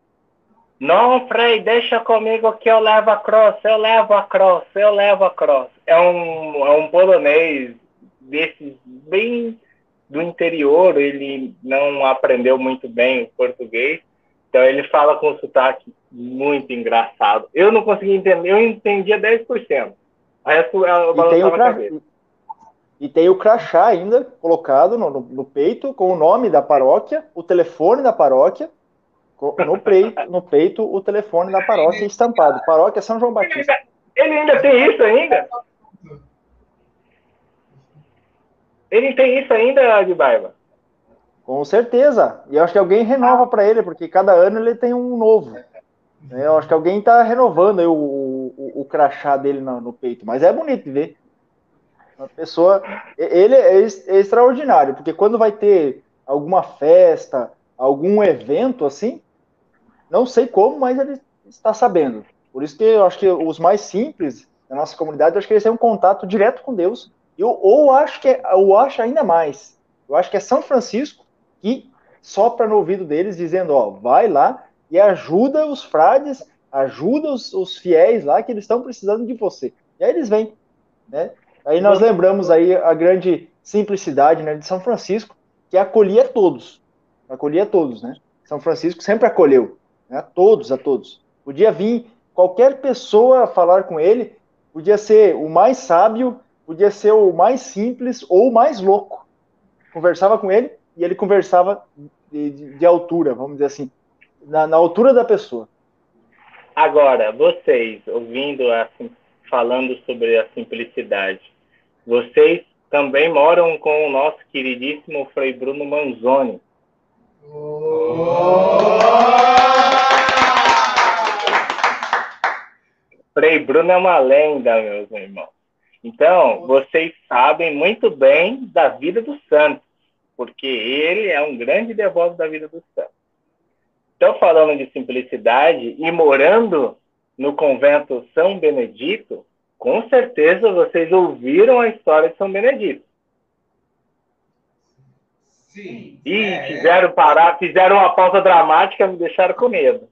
Não, Frei, deixa comigo que eu levo a cruz, eu levo a cruz, eu levo a cruz. É um, é um polonês desses bem do interior, ele não aprendeu muito bem o português, então ele fala com um sotaque muito engraçado. Eu não consegui entender, eu entendia 10%. O resto eu balançava a cabeça. E tem o crachá ainda colocado no, no, no, peito, com o nome da paróquia, o telefone da paróquia, no peito, no peito o telefone da paróquia estampado. Paróquia São João Batista. Ele ainda, ele ainda tem isso ainda? Ele tem isso ainda, de Baiba? Com certeza. E eu acho que alguém renova para ele, porque cada ano ele tem um novo. Eu acho que alguém está renovando o, o, o, crachá dele no, no, peito. Mas é bonito de ver. Uma pessoa. Ele é, é extraordinário, porque quando vai ter alguma festa, algum evento assim, não sei como, mas ele está sabendo. Por isso que eu acho que os mais simples da nossa comunidade, eu acho que eles têm um contato direto com Deus. Eu, ou acho que eu acho ainda mais. Eu acho que é São Francisco que sopra no ouvido deles, dizendo: ó, vai lá e ajuda os frades, ajuda os, os fiéis lá que eles estão precisando de você. E aí eles vêm, né? Aí nós lembramos aí a grande simplicidade né, de São Francisco, que acolhia todos, acolhia todos, né? São Francisco sempre acolheu, né? A todos, a todos. Podia vir qualquer pessoa falar com ele, podia ser o mais sábio, podia ser o mais simples ou o mais louco. Conversava com ele, e ele conversava de, de, altura, vamos dizer assim, na, na, altura da pessoa. Agora, vocês, ouvindo, assim, falando sobre a simplicidade, vocês também moram com o nosso queridíssimo Frei Bruno Manzoni. Frei Bruno é uma lenda, meus irmãos. Então, vocês sabem muito bem da vida do santo porque ele é um grande devoto da vida do santo. Então, falando de simplicidade e morando no convento São Benedito, com certeza vocês ouviram a história de São Benedito. Sim. E é, fizeram parar, fizeram uma pausa dramática, me deixaram com medo.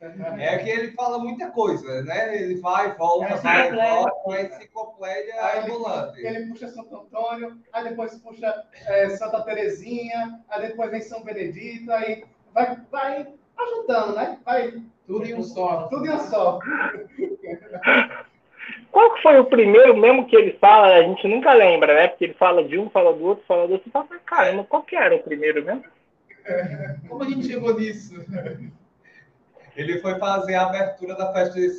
É que ele fala muita coisa, né? Ele vai, volta, é, vai, volta, uma enciclopédia ambulante. Ele, ele puxa Santo Antônio, aí depois puxa é, Santa Terezinha, aí depois vem São Benedito, aí vai, vai ajudando, né? Vai, tudo em um só. Tudo em um só. Qual que foi o primeiro mesmo que ele fala? A gente nunca lembra, né? Porque ele fala de um, fala do outro, fala do outro. Você fala, caramba, qual que era o primeiro mesmo? Como a gente chegou nisso? Ele foi fazer a abertura da festa de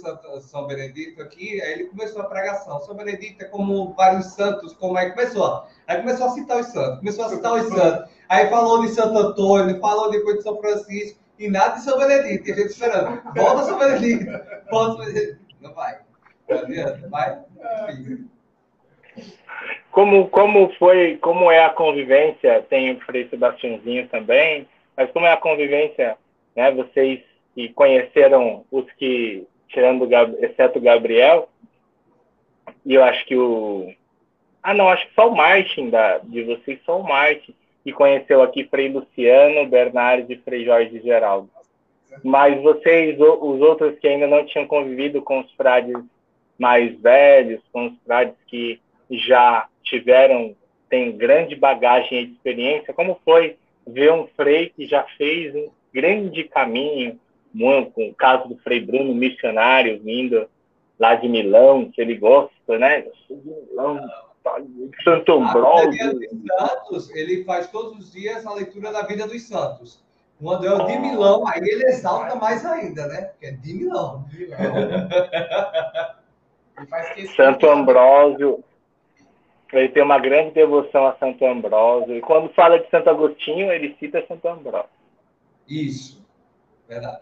São Benedito aqui, aí ele começou a pregação. São Benedito é como vários santos, como é que começou? Aí começou a citar os santos, começou a citar os santos. Aí falou de Santo Antônio, falou depois de São Francisco, e nada de São Benedito. E a gente esperando, volta São Benedito, volta São Benedito. Não vai. Não adianta, vai. Como, como foi, como é a convivência? Tem o Frei Sebastiãozinho também, mas como é a convivência, né? Vocês e conheceram os que tirando exceto o Gabriel, e eu acho que o. Ah, não, acho que só o Martin da, de vocês, só o Martin, que conheceu aqui Frei Luciano, Bernardo e Frei Jorge Geraldo. Mas vocês, os outros que ainda não tinham convivido com os frades mais velhos, com os frades que já tiveram, têm grande bagagem de experiência, como foi ver um frei que já fez um grande caminho, com o caso do Frei Bruno, missionário, vindo lá de Milão, que ele gosta, né? Milão, Santo Ambrósio. Santos, ele faz todos os dias a leitura da vida dos santos. Quando é o de Milão, aí ele exalta mais ainda, né? Porque é de Milão. [laughs] Santo Ambrósio. Ele tem uma grande devoção a Santo Ambrósio. E quando fala de Santo Agostinho, ele cita Santo Ambrósio. Isso. Verdade.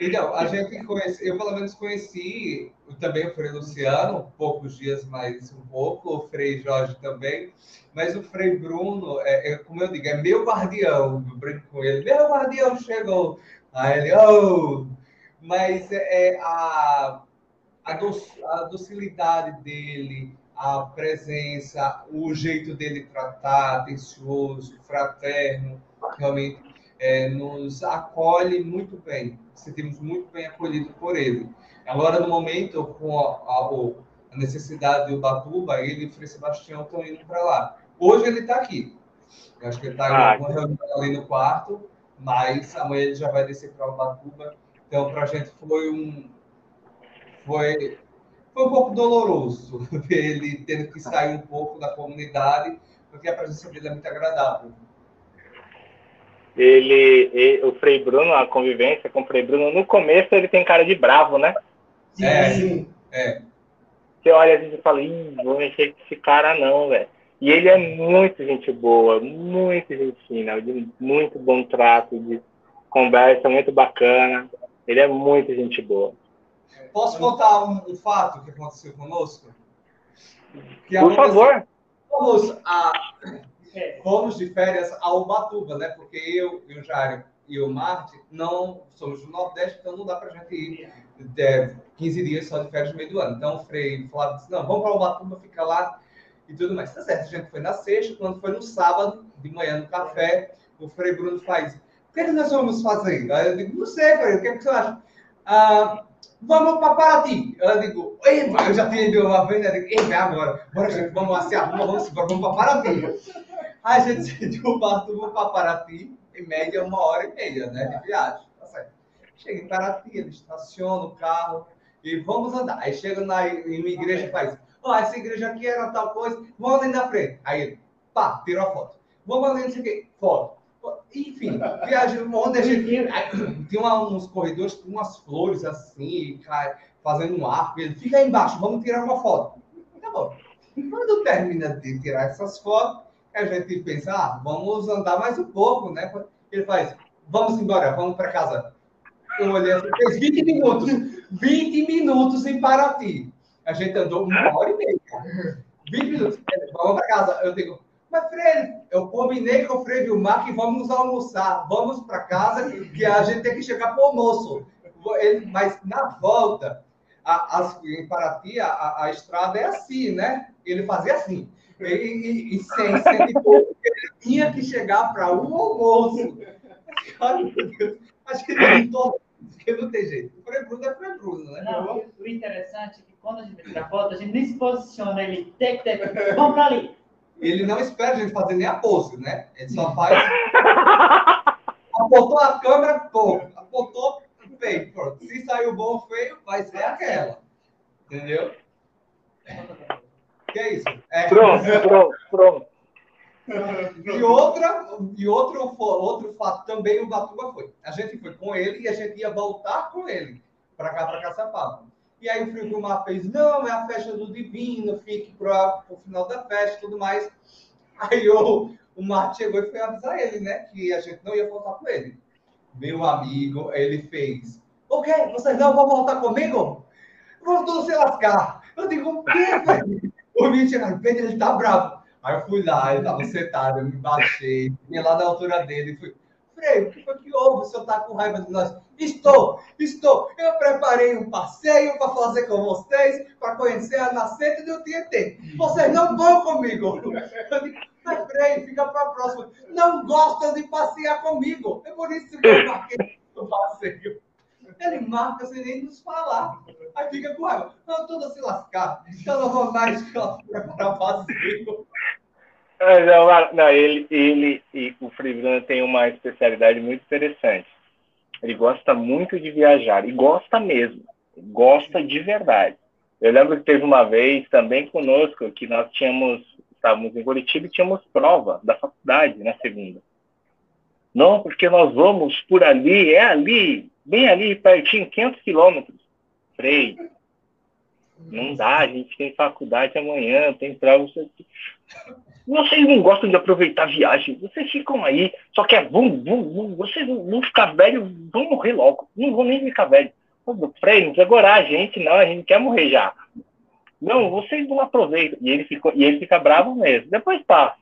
Então, a gente conhece, eu pelo menos conheci também o Frei Luciano, poucos dias mais um pouco, o Frei Jorge também, mas o Frei Bruno, é, é como eu digo, é meu guardião, eu brinco com ele, meu guardião chegou, aí ele, oh! mas é, é a, a, doc, a docilidade dele, a presença, o jeito dele tratar, atencioso, fraterno, realmente é, nos acolhe muito bem, sentimos muito bem acolhido por ele. Agora, no momento, com a, a, a necessidade do Batuba, ele e o Frei Sebastião estão indo para lá. Hoje ele está aqui. Eu acho que ele está ah, em uma reunião ali no quarto, mas amanhã ele já vai descer para o Batuba. Então, para a gente foi um. Foi, foi um pouco doloroso ver [laughs] ele tendo que sair um pouco da comunidade, porque a presença dele é muito agradável ele, ele, o Frei Bruno, a convivência com o Frei Bruno, no começo ele tem cara de bravo, né? É, sim. É. Você olha assim e fala, Ih, vou mexer com esse cara não, velho. E ele é muito gente boa, muito gente fina, de muito bom trato, de conversa muito bacana. Ele é muito gente boa. Posso contar um, um fato que aconteceu conosco? Que Por favor. Vamos a é. Fomos de férias a Ubatuba, né? Porque eu e o e o Marte não somos do Nordeste, então não dá para a gente ir é, 15 dias só de férias no meio do ano. Então o Frei falava disse, não, vamos para Ubatuba, fica lá e tudo mais. Tá certo, a gente foi na sexta, quando foi no sábado, de manhã no café, o Frei Bruno faz, o que, é que nós vamos fazer? Aí eu digo, não sei, Frei, o que, é que você acha? Ah, vamos para Paraty. Eu digo, eu já tinha ido uma vez, eu digo, agora, bora, gente, vamos se arruma, vamos, vamos para Paraty. A gente saiu de Ubatuba para Paraty, em média uma hora e meia, né, de viagem. Tá certo. Chega em Paraty, ele estaciona o carro e vamos andar. Aí chega na, em uma igreja e faz, ó, oh, essa igreja aqui era tal coisa, vamos ali na frente. Aí ele, pá, tirou a foto. Vamos ali, não sei o quê, foto. Enfim, viagem, onde a gente [clears throat] tinha uns corredores com umas flores assim, fazendo um arco. Ele fica aí embaixo, vamos tirar uma foto. Tá bom. Quando termina de tirar essas fotos, a gente pensa, ah, vamos andar mais um pouco, né? Ele faz, vamos embora, vamos para casa. Eu olhei assim, fez 20 minutos, 20 minutos em Paraty. A gente andou uma hora e meia. 20 minutos, vamos para casa. Eu digo, mas Freire, eu combinei com o Freire Vilmar que vamos almoçar, vamos para casa, que a gente tem que chegar para o almoço. Ele, mas na volta, a, a, em Paraty, a, a, estrada é assim, né? Ele fazia assim e, e, sem, sem ele tinha que chegar para um almoço. Ai, meu Deus. Acho que ele não, porque não tem jeito. O Frei Bruno é Frei Bruno, né? Não, o interessante é que quando a gente tira foto, a gente nem se posiciona, ele tem que ter. Vamos para ali. Ele não espera a gente fazer nem a pose, né? Ele só faz. [laughs] Apontou a câmera, pô. Apontou, feio. Pronto. Se saiu bom ou feio, vai ser aquela. Entendeu? Que é isso? É. Pronto, pronto, pronto. E, outra, e outro, outro fato também o Batuba foi. A gente foi com ele e a gente ia voltar com ele para cá, para Caçapava. E aí o Frio do Mar fez, não, é a festa do Divino, fique para o final da festa e tudo mais. Aí o, o Mar chegou e foi avisar ele, né, que a gente não ia voltar com ele. Meu amigo, ele fez, o quê? Vocês não vão voltar comigo? Vão todos se lascar. Eu digo, o quê, velho? O Mitchell, Pedro, ele tá bravo. Aí eu fui lá, ele tava sentado, eu me baixei, ia lá na altura dele e fui. Frei, o que foi que houve? o senhor está com raiva de nós. Estou, estou. Eu preparei um passeio para fazer com vocês, para conhecer a nascente do Tietê. Vocês não vão comigo. [laughs] Eu mas fica para a próxima. Não gostam de passear comigo. É por isso que eu marquei o passeio. Ele marca sem nem nos falar. Aí fica com raiva. Não, tudo a se lascar. Eu não vou mais preparar passeio. Não, não, ele, ele e o Bruno tem uma especialidade muito interessante. Ele gosta muito de viajar, e gosta mesmo, gosta de verdade. Eu lembro que teve uma vez também conosco que nós tínhamos, estávamos em Curitiba e tínhamos prova da faculdade na segunda. Não, porque nós vamos por ali, é ali, bem ali, pertinho, 500 quilômetros. Frei, não dá, a gente tem faculdade amanhã, tem prova. Vocês não gostam de aproveitar a viagem, vocês ficam aí, só que é vum, vum, vum, vocês vão ficar velhos, vão morrer logo, não vão nem ficar velhos. Frei, não precisa agorar a gente, não, a gente quer morrer já. Não, vocês não aproveitam. E ele, ficou, e ele fica bravo mesmo. Depois passa.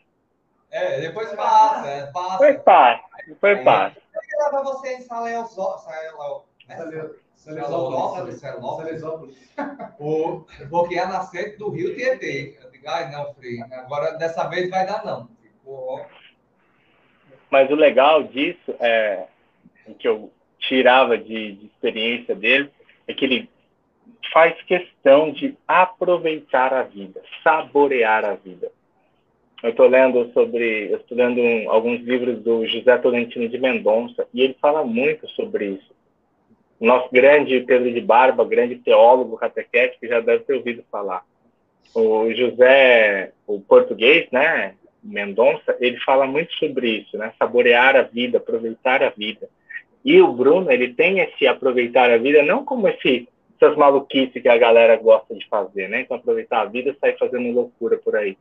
É, depois passa, é, passa. Depois passa, depois passa. Eu queria levar você em Salesópolis. Salesópolis, Salesópolis. O, porque é a nascente do Rio Tietê. Eu digo, ai não, Frei, agora dessa vez vai dar não. Ficou... Mas o legal disso, é, que eu tirava de, de experiência dele, é que ele faz questão de aproveitar a vida, saborear a vida. Eu estou lendo sobre, eu estou lendo um, alguns livros do José Tolentino de Mendonça e ele fala muito sobre isso. Nosso grande Pedro de Barba, grande teólogo catequético, já deve ter ouvido falar. O José, o português, né, Mendonça, ele fala muito sobre isso, né, saborear a vida, aproveitar a vida. E o Bruno, ele tem esse aproveitar a vida não como esse essas maluquices que a galera gosta de fazer, né? Então aproveitar a vida e sair fazendo loucura por aí.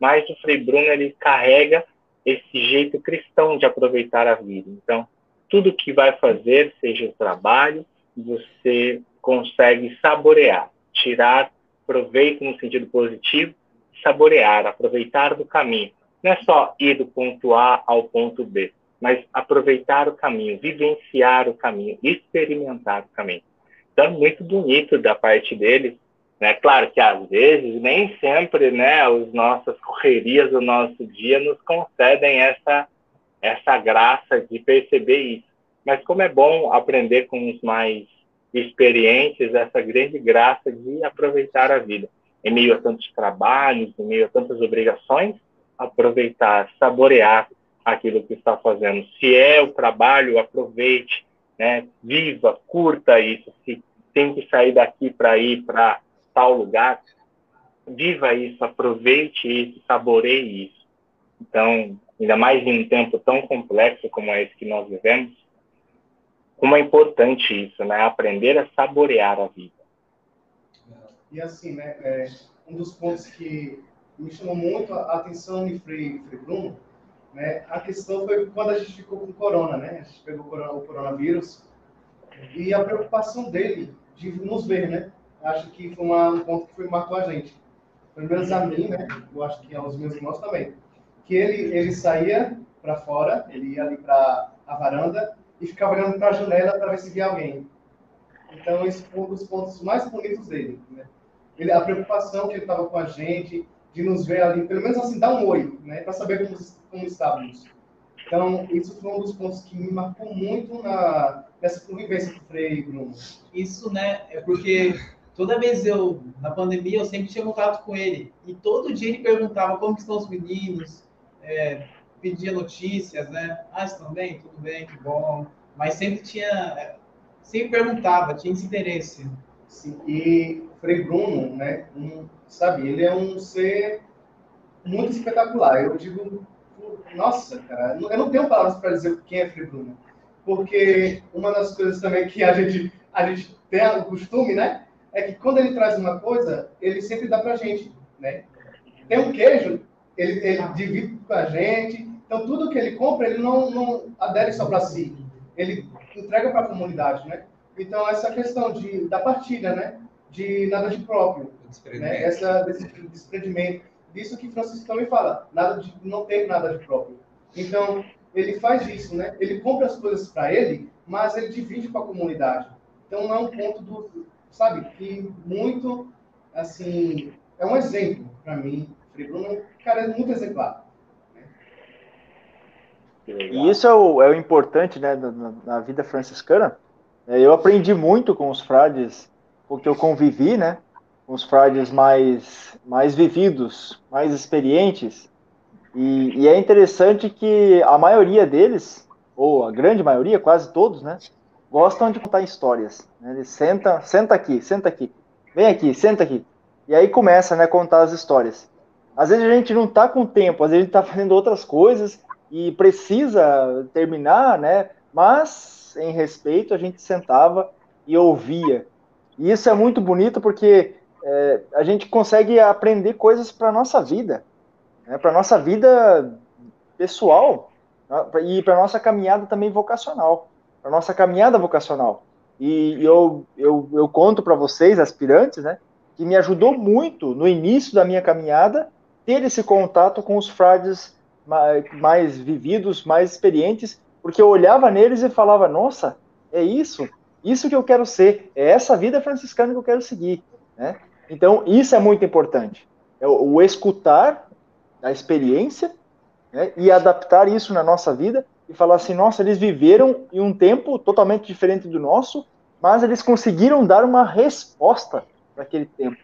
Mas o Frei Bruno ele carrega esse jeito cristão de aproveitar a vida. Então, tudo que vai fazer, seja o trabalho, você consegue saborear, tirar proveito no sentido positivo, saborear, aproveitar do caminho. Não é só ir do ponto A ao ponto B, mas aproveitar o caminho, vivenciar o caminho, experimentar o caminho. Então, é muito bonito da parte dele. Né? Claro que às vezes, nem sempre, né, as nossas correrias do nosso dia nos concedem essa, essa graça de perceber isso. Mas como é bom aprender com os mais experientes essa grande graça de aproveitar a vida. Em meio a tantos trabalhos, em meio a tantas obrigações, aproveitar, saborear aquilo que está fazendo. Se é o trabalho, aproveite, né? Viva, curta isso. Se tem que sair daqui para ir para tal lugar, viva isso, aproveite isso, saboreie isso. Então, ainda mais em um tempo tão complexo como esse que nós vivemos, como é importante isso, né? Aprender a saborear a vida. E assim, né? É, um dos pontos que me chamou muito a atenção de Frei, Frei Bruno, né? A questão foi quando a gente ficou com corona, né? A gente pegou o, o coronavírus e a preocupação dele de nos ver, né? Acho que foi uma, um ponto que foi, marcou a gente. Pelo menos a mim, né? Eu acho que aos meus irmãos também. Que ele, ele saía para fora, ele ia ali para a varanda e ficava olhando para a janela para ver se via alguém. Então, esse foi um dos pontos mais bonitos dele. Né? Ele, a preocupação que ele estava com a gente, de nos ver ali, pelo menos assim, dar um oi, né? para saber como, como estávamos. Então, isso foi um dos pontos que me marcou muito na, nessa convivência com o Frei Bruno. Isso, né? É porque toda vez eu, na pandemia, eu sempre tinha contato com ele. E todo dia ele perguntava como estão os meninos, é, pedia notícias, né? Ah, estão bem? Tudo bem, que bom. Mas sempre tinha, sempre perguntava, tinha esse interesse. Sim, e Frei Bruno, né? Um, sabe, ele é um ser muito espetacular. Eu digo, nossa, cara, eu não tenho palavras para dizer quem é Frei Bruno. Porque uma das coisas também que a gente, a gente tem o costume, né? É que quando ele traz uma coisa, ele sempre dá pra gente, né? Tem um queijo, ele, ele divide com a gente, então, tudo que ele compra, ele não, não adere só para si. Ele entrega para a comunidade, né? Então, essa questão de, da partilha, né? De nada de próprio. Né? Essa, desse desprendimento. Disso que Francisco também fala, nada de, não ter nada de próprio. Então, ele faz isso, né? Ele compra as coisas para ele, mas ele divide com a comunidade. Então não é um ponto do, sabe, que muito, assim, é um exemplo para mim. Frei Bruno é um cara muito exemplar. E isso é o, é o importante, né, na, na vida franciscana. É, eu aprendi muito com os frades, porque eu convivi, né, com os frades mais, mais vividos, mais experientes. E, e é interessante que a maioria deles, ou a grande maioria, quase todos, né, gostam de contar histórias. Né? Eles sentam, senta aqui, senta aqui, vem aqui, senta aqui. E aí começa, né, a contar as histórias. Às vezes a gente não está com tempo, às vezes a gente está fazendo outras coisas e precisa terminar, né? Mas em respeito a gente sentava e ouvia. E isso é muito bonito porque é, a gente consegue aprender coisas para nossa vida, né? para nossa vida pessoal né? e para nossa caminhada também vocacional, para nossa caminhada vocacional. E eu, eu, eu conto para vocês, aspirantes, né, que me ajudou muito no início da minha caminhada ter esse contato com os frades mais, mais vividos, mais experientes, porque eu olhava neles e falava: nossa, é isso, isso que eu quero ser, é essa vida franciscana que eu quero seguir. Né? Então, isso é muito importante. É o, o escutar a experiência né, e adaptar isso na nossa vida e falar assim: nossa, eles viveram em um tempo totalmente diferente do nosso, mas eles conseguiram dar uma resposta para aquele tempo.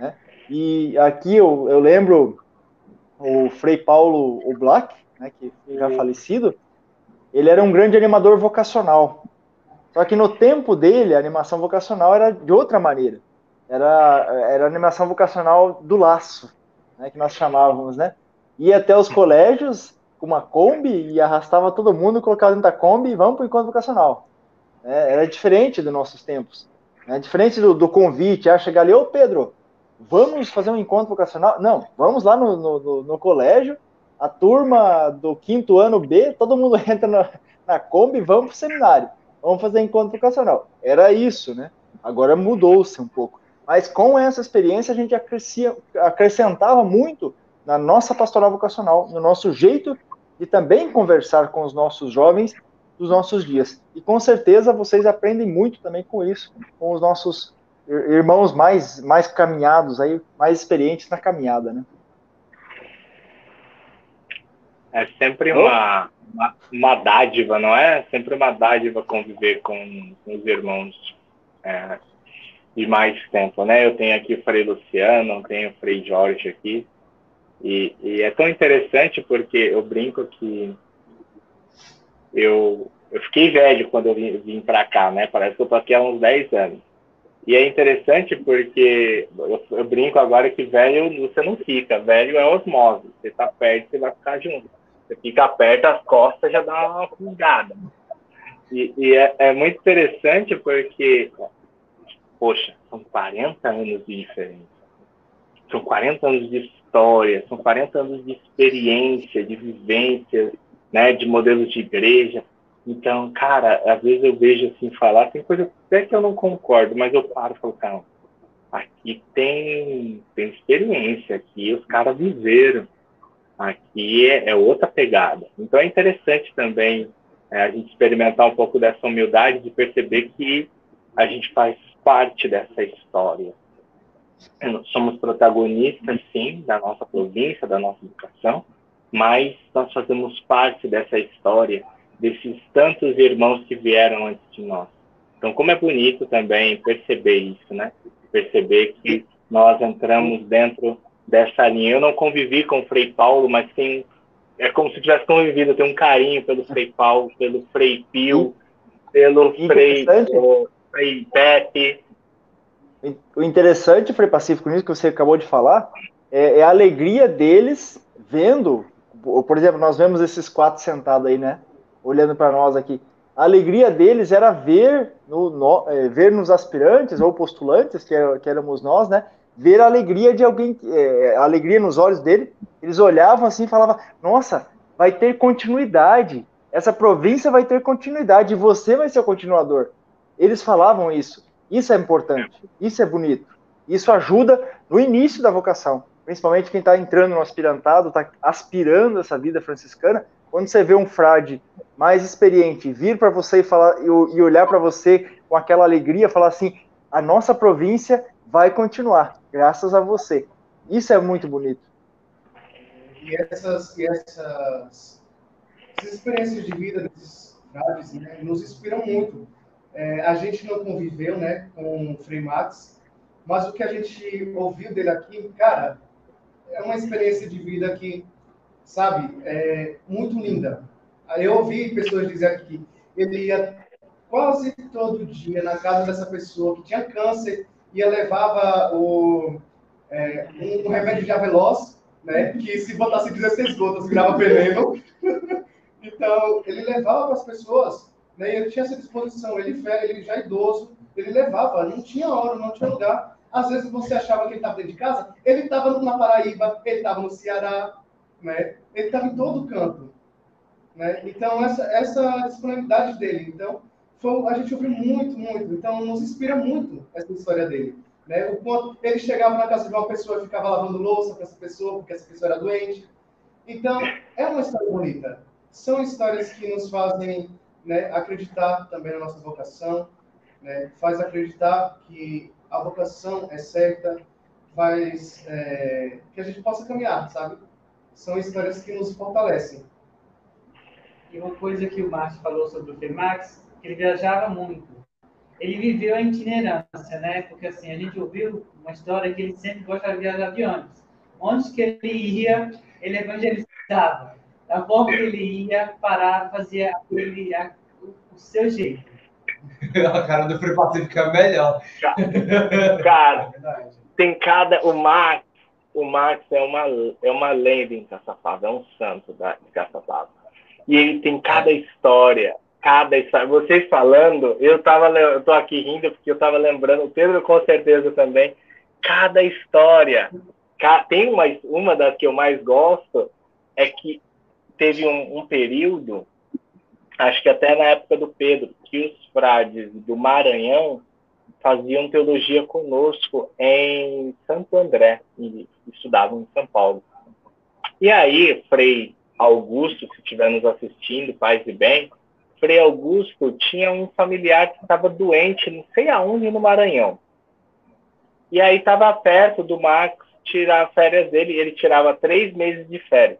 Né? E aqui eu, eu lembro o Frei Paulo Oblak, né, que já falecido, ele era um grande animador vocacional. Só que no tempo dele, a animação vocacional era de outra maneira. Era, era a animação vocacional do laço, né, que nós chamávamos, né? Ia até os colégios uma Kombi e arrastava todo mundo, colocava dentro da Kombi e vamos para o encontro vocacional. É, era diferente dos nossos tempos. É diferente do, do convite, a chegar ali, ô Pedro, vamos fazer um encontro vocacional? Não, vamos lá no, no, no colégio, a turma do quinto ano B, todo mundo [laughs] entra na, na Kombi, vamos para o seminário, vamos fazer encontro vocacional. Era isso, né? Agora mudou-se um pouco. Mas com essa experiência a gente acrescia, acrescentava muito na nossa pastoral vocacional, no nosso jeito de também conversar com os nossos jovens dos nossos dias. E com certeza vocês aprendem muito também com isso, com os nossos irmãos mais, mais caminhados, aí, mais experientes na caminhada, né? É sempre uma, uma, uma, dádiva, não é? Sempre uma dádiva conviver com, com os irmãos é, de mais tempo, né? Eu tenho aqui o Frei Luciano, tenho o Frei Jorge aqui, e, e é tão interessante porque eu brinco que eu, eu fiquei velho quando eu vim, vim para cá, né? Parece que eu tô aqui há uns 10 anos. E é interessante porque eu, eu, brinco agora que velho você não fica, velho é osmose. Você tá perto, você vai ficar junto. Você fica perto, as costas já dá uma fungada. E, e é, é, muito interessante porque, poxa, são 40 anos de diferença. São 40 anos de história, são 40 anos de experiência, de vivências, né, de modelos de igreja. Então, cara, às vezes eu vejo assim falar, tem coisa até que eu não concordo, mas eu paro e falo, calma, aqui tem, tem experiência, aqui os caras viveram, aqui é, é, outra pegada. Então é interessante também é, a gente experimentar um pouco dessa humildade de perceber que a gente faz parte dessa história. Somos protagonistas, sim, da nossa província, da nossa educação, mas nós fazemos parte dessa história desses tantos irmãos que vieram antes de nós. Então, como é bonito também perceber isso, né? Perceber que nós entramos dentro dessa linha. Eu não convivi com o Frei Paulo, mas tem é como se tivesse convivido, eu tenho um carinho pelo Frei Paulo, pelo Frei Pio, pelo Frei, o Frei Pepe. O interessante, Frei Pacífico, nisso que você acabou de falar, é, é a alegria deles vendo, por exemplo, nós vemos esses quatro sentados aí, né? olhando para nós aqui. A alegria deles era ver, no, no, é, ver nos aspirantes ou postulantes, que, que éramos nós, né? Ver a alegria de alguém, é, a alegria nos olhos dele. Eles olhavam assim e falavam: Nossa, vai ter continuidade. Essa província vai ter continuidade você vai ser o continuador. Eles falavam isso. Isso é importante. Isso é bonito. Isso ajuda no início da vocação. Principalmente quem está entrando no aspirantado, está aspirando essa vida franciscana, quando você vê um frade mais experiente vir para você e falar e, olhar para você com aquela alegria, falar assim: a nossa província vai continuar, graças a você. Isso é muito bonito. E essas, e essas, essas experiências de vida desses frades né, nos inspiram muito. É, a gente não conviveu né, com o Frei Max, mas o que a gente ouviu dele aqui, cara, é uma experiência de vida que, sabe, é muito linda. Eu ouvi pessoas dizer que ele ia quase todo dia na casa dessa pessoa que tinha câncer, ia levava o, é, um, remédio de aveloz, né, que se botasse 16 gotas virava veneno. [laughs] então, ele levava para as pessoas, né, e ele tinha essa disposição, ele, ele já idoso, ele levava, não tinha hora, não tinha lugar. Às vezes você achava que ele estava dentro de casa, ele estava na Paraíba, ele estava no Ceará, né? ele estava em todo canto. Né? Então, essa, essa disponibilidade dele, então, foi, a gente ouviu muito, muito. Então, nos inspira muito essa história dele. Né? O quanto ele chegava na casa de uma pessoa e ficava lavando louça para essa pessoa, porque essa pessoa era doente. Então, é uma história bonita. São histórias que nos fazem né, acreditar também na nossa vocação, né? faz acreditar que a vocação é certa, faz é, que a gente possa caminhar, sabe? São histórias que nos fortalecem. E uma coisa que o Márcio falou sobre o Femax, que ele viajava muito. Ele viveu a itinerância, né? Porque assim, a gente ouviu uma história que ele sempre gostava de viajar de ônibus. Onde que ele ia, ele evangelizava. Da forma que ele ia, parava, fazia aquele, a, o seu jeito. [laughs] a cara do Free Pacífico [laughs] é melhor. Cara, tem cada. O Max, o Max é uma, é uma lenda em Caçapava, é um santo da, de Caçapava. E ele tem cada história, cada história. Vocês falando, eu tava, eu tô aqui rindo porque eu tava lembrando, o Pedro com certeza também, cada história. Tem uma, uma das que eu mais gosto, é que teve um, um período acho que até na época do Pedro, que os frades do Maranhão faziam teologia conosco em Santo André, e estudavam em São Paulo. E aí, Frei Augusto, se estiver nos assistindo, paz e bem, Frei Augusto tinha um familiar que estava doente, não sei aonde, no Maranhão. E aí estava perto do Max tirar férias dele, ele tirava três meses de férias.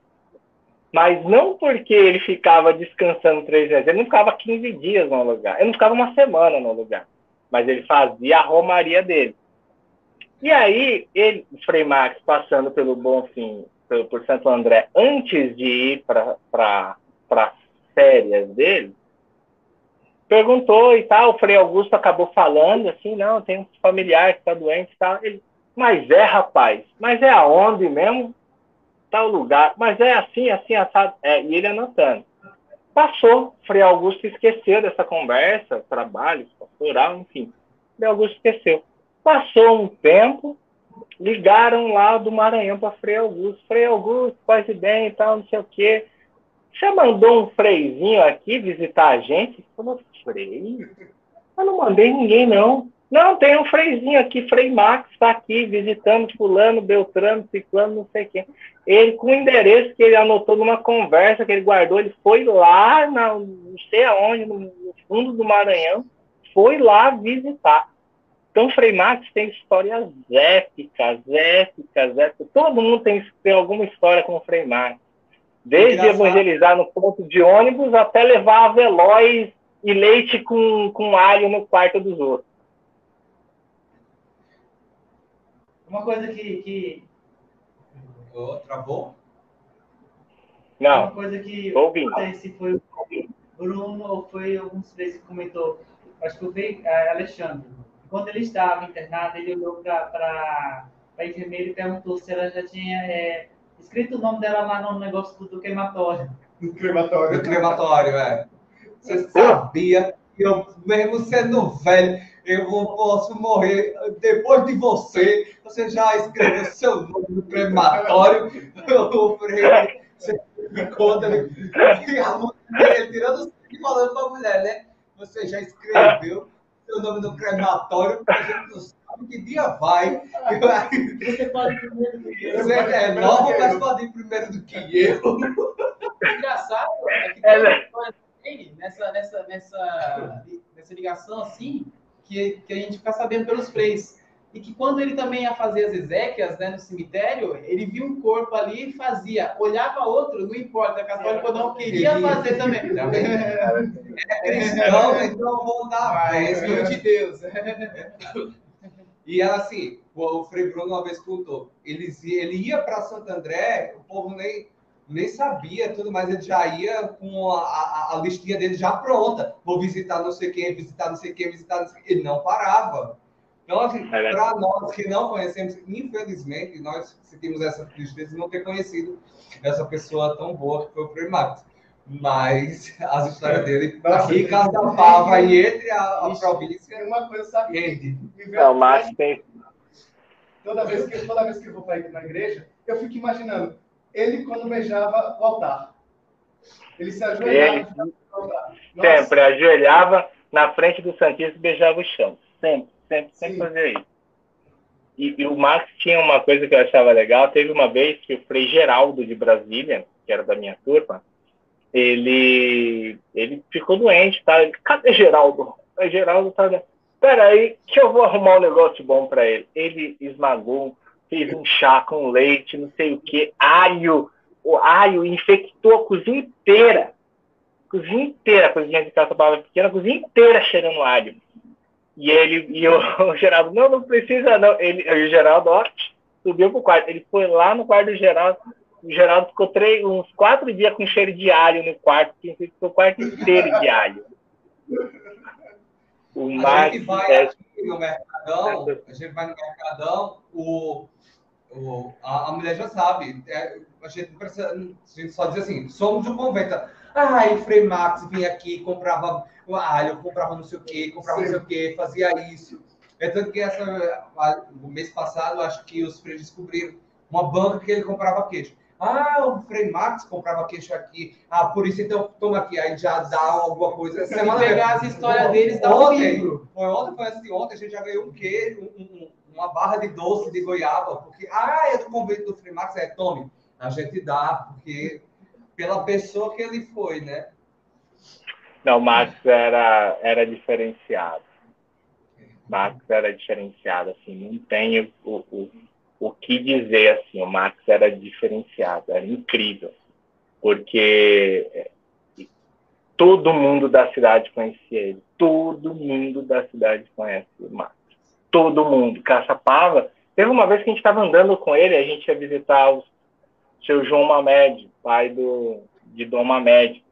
Mas não porque ele ficava descansando três vezes, ele não ficava 15 dias no lugar, ele não ficava uma semana no lugar, mas ele fazia a romaria dele. E aí, ele, Frei Max, passando pelo Bonfim, pelo, por Santo André, antes de ir para as férias dele, perguntou e tal, o Frei Augusto acabou falando assim, não, tem um familiar que está doente e tal. Ele, mas é, rapaz, mas é aonde mesmo? Tal lugar, mas é assim, assim, assado. É, e ele anotando. Passou, Frei Augusto esqueceu dessa conversa, trabalho, pastoral, enfim. Frei Augusto esqueceu. Passou um tempo, ligaram lá do Maranhão para Frei Augusto. Frei Augusto, faz bem e tal, não sei o quê. Você mandou um freizinho aqui visitar a gente? Falou, frei? Eu não mandei ninguém, não. Não, tem um freizinho aqui, Frei Max está aqui visitando fulano, Beltrano, Ciclano, não sei quem. Ele, com o endereço que ele anotou numa conversa que ele guardou, ele foi lá, na, não sei aonde, no, fundo do Maranhão, foi lá visitar. Então, Frei Max tem histórias épicas, épicas, épicas. Todo mundo tem, tem alguma história com o Frei Max. Desde evangelizar no ponto de ônibus até levar a veloz e leite com, com alho no quarto dos outros. Uma coisa que. que... Oh, travou? Não. Uma coisa que. ouvindo. Não sei se foi o Bruno ou foi alguns vezes que comentou. Acho que foi é, Alexandre. Quando ele estava internado, ele olhou para a enfermeira e perguntou se ela já tinha é, escrito o nome dela lá no negócio do, do crematório. Do crematório. Do crematório, é. Você sabia que eu, mesmo sendo velho, eu vou, posso morrer depois de você. Você já escreveu seu nome no crematório. [laughs] Eu falei, você conta, ele, ele tirando e falando para a mulher, né? Você já escreveu teu nome no crematório, porque a gente não sabe que dia vai. Você pode primeiro do que eu. Você é nova, mas pode ir primeiro do que eu. O engraçado é que tem É, uma né? dele nessa, nessa, nessa, nessa ligação assim, que, que a gente fica sabendo pelos freis. E que quando ele também ia fazer as exéquias né, no cemitério, ele via um corpo ali e fazia. Olhava outro, não importa, católico ou não, queria fazer também. É cristão, então vou dar Ah, é filho de Deus. E assim, o Frei Bruno uma vez contou, eles, ia- ele ia para Santo André, o povo nem, nem sabia tudo, mas ele já ia com a, a, a listinha dele já pronta. Vou visitar não sei quem, visitar não sei quem, visitar não sei quem. Ele não parava. Então, assim, É para nós que não conhecemos, infelizmente, nós sentimos essa tristeza de não ter conhecido essa pessoa tão boa que foi o Frei Marcos. Mas [laughs] as histórias dele, Nossa, Casa da Pava e entre a, a província, uma coisa, sabe? Não, Max tem. Toda vez que, toda vez que eu vou para na igreja, eu fico imaginando ele quando beijava o altar. Ele se ajoelhava Ele- Sempre ajoelhava na frente do Santíssimo e beijava o chão. Sempre, sempre, sempre fazia isso. E, e o Max tinha uma coisa que eu achava legal. Teve uma vez que o Frei Geraldo de Brasília, que era da minha turma, ele, ele ficou doente, tá? Ele, Cadê Geraldo? O Geraldo tá. Peraí, que eu vou arrumar um negócio bom para ele. Ele esmagou, fez um chá com leite, não sei o que, alho. O alho infectou a cozinha inteira cozinha inteira, a cozinha de casa pequena, a cozinha inteira cheirando alho. E ele e o, [laughs] o Geraldo, não, não precisa não. Ele, e o Geraldo, ó, subiu pro quarto. Ele foi lá no quarto do Geraldo. O Geraldo ficou três, uns quatro dias com cheiro de alho no quarto, que ficou o quarto inteiro de alho. [laughs] O A gente vai é, aqui no Mercadão, a gente vai no Mercadão, o, o, a, a mulher já sabe. é, a, gente precisa, a gente só diz assim, somos de um convento. Ah, e Frei Max vinha aqui, comprava o alho, comprava não sei o quê, comprava não sei o quê, fazia isso. É tanto que essa, o mês passado, acho que os freios descobriram uma banca que ele comprava queijo. Ah, o Frei Max comprava queijo aqui. Ah, por isso então toma aqui. Aí já dá alguma coisa. Se pegar as histórias deles, dá um Ontem, livro. foi ontem, foi assim, ontem a gente já ganhou um queijo, um- um- uma barra de doce de goiaba, porque, ah, é do convento do Frei Max, é, tome, a gente dá, porque pela pessoa que ele foi, né? Não, o Max era, era diferenciado. Max era diferenciado, assim, não tem o, o, o que dizer, assim, o Max era diferenciado, era incrível, porque é, todo mundo da cidade conhecia ele, todo mundo da cidade conhece o Max, todo mundo, Caçapava, teve uma vez que a gente estava andando com ele, a gente ia visitar o seu João Mamed, pai do, de Dom Mamed,